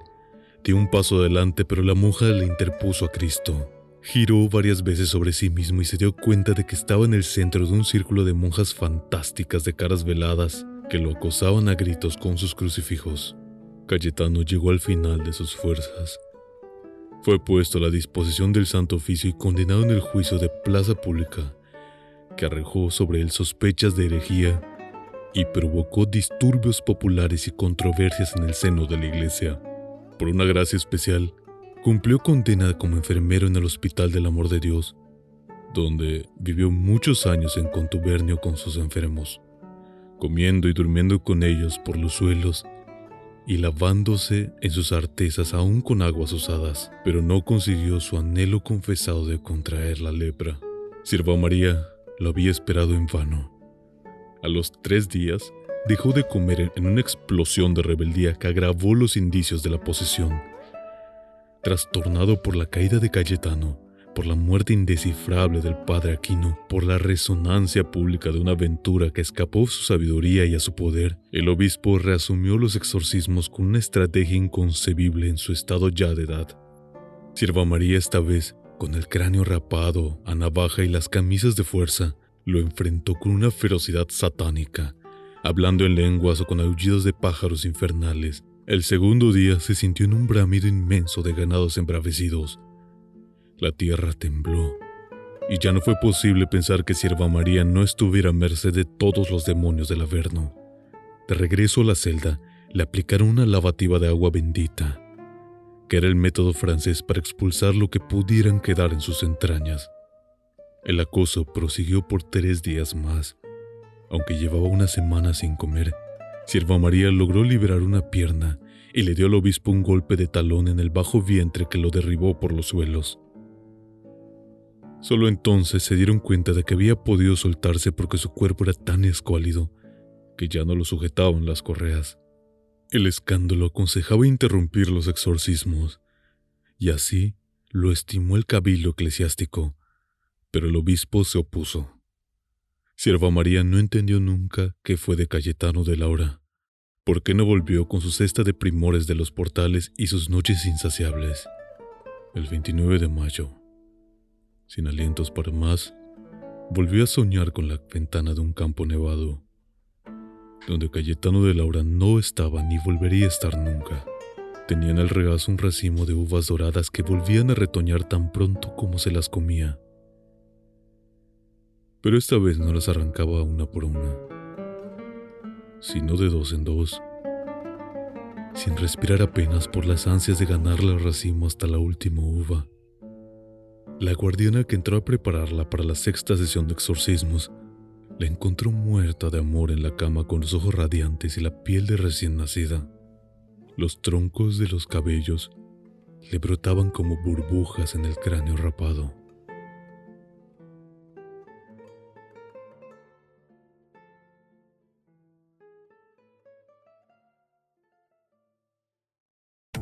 [SPEAKER 1] Dio un paso adelante, pero la monja le interpuso a Cristo. Giró varias veces sobre sí mismo y se dio cuenta de que estaba en el centro de un círculo de monjas fantásticas de caras veladas que lo acosaban a gritos con sus crucifijos. Cayetano llegó al final de sus fuerzas. Fue puesto a la disposición del Santo Oficio y condenado en el juicio de plaza pública, que arrojó sobre él sospechas de herejía y provocó disturbios populares y controversias en el seno de la iglesia por una gracia especial, cumplió condena como enfermero en el Hospital del Amor de Dios, donde vivió muchos años en contubernio con sus enfermos, comiendo y durmiendo con ellos por los suelos y lavándose en sus artesas aún con aguas usadas, pero no consiguió su anhelo confesado de contraer la lepra. Sirva María lo había esperado en vano. A los tres días, dejó de comer en una explosión de rebeldía que agravó los indicios de la posesión. Trastornado por la caída de Cayetano, por la muerte indescifrable del padre Aquino, por la resonancia pública de una aventura que escapó a su sabiduría y a su poder, el obispo reasumió los exorcismos con una estrategia inconcebible en su estado ya de edad. Sierva María esta vez, con el cráneo rapado, a navaja y las camisas de fuerza, lo enfrentó con una ferocidad satánica hablando en lenguas o con aullidos de pájaros infernales. El segundo día se sintió en un bramido inmenso de ganados embravecidos. La tierra tembló, y ya no fue posible pensar que Sierva María no estuviera a merced de todos los demonios del Averno. De regreso a la celda, le aplicaron una lavativa de agua bendita, que era el método francés para expulsar lo que pudieran quedar en sus entrañas. El acoso prosiguió por tres días más, aunque llevaba una semana sin comer, Sierva María logró liberar una pierna y le dio al obispo un golpe de talón en el bajo vientre que lo derribó por los suelos. Solo entonces se dieron cuenta de que había podido soltarse porque su cuerpo era tan escuálido que ya no lo sujetaban las correas. El escándalo aconsejaba interrumpir los exorcismos, y así lo estimó el cabildo eclesiástico, pero el obispo se opuso. Sierva María no entendió nunca qué fue de Cayetano de Laura. ¿Por qué no volvió con su cesta de primores de los portales y sus noches insaciables? El 29 de mayo, sin alientos para más, volvió a soñar con la ventana de un campo nevado, donde Cayetano de Laura no estaba ni volvería a estar nunca. Tenía en el regazo un racimo de uvas doradas que volvían a retoñar tan pronto como se las comía pero esta vez no las arrancaba una por una, sino de dos en dos. sin respirar apenas por las ansias de ganarle el racimo hasta la última uva. La guardiana que entró a prepararla para la sexta sesión de exorcismos la encontró muerta de amor en la cama con los ojos radiantes y la piel de recién nacida. Los troncos de los cabellos le brotaban como burbujas en el cráneo rapado.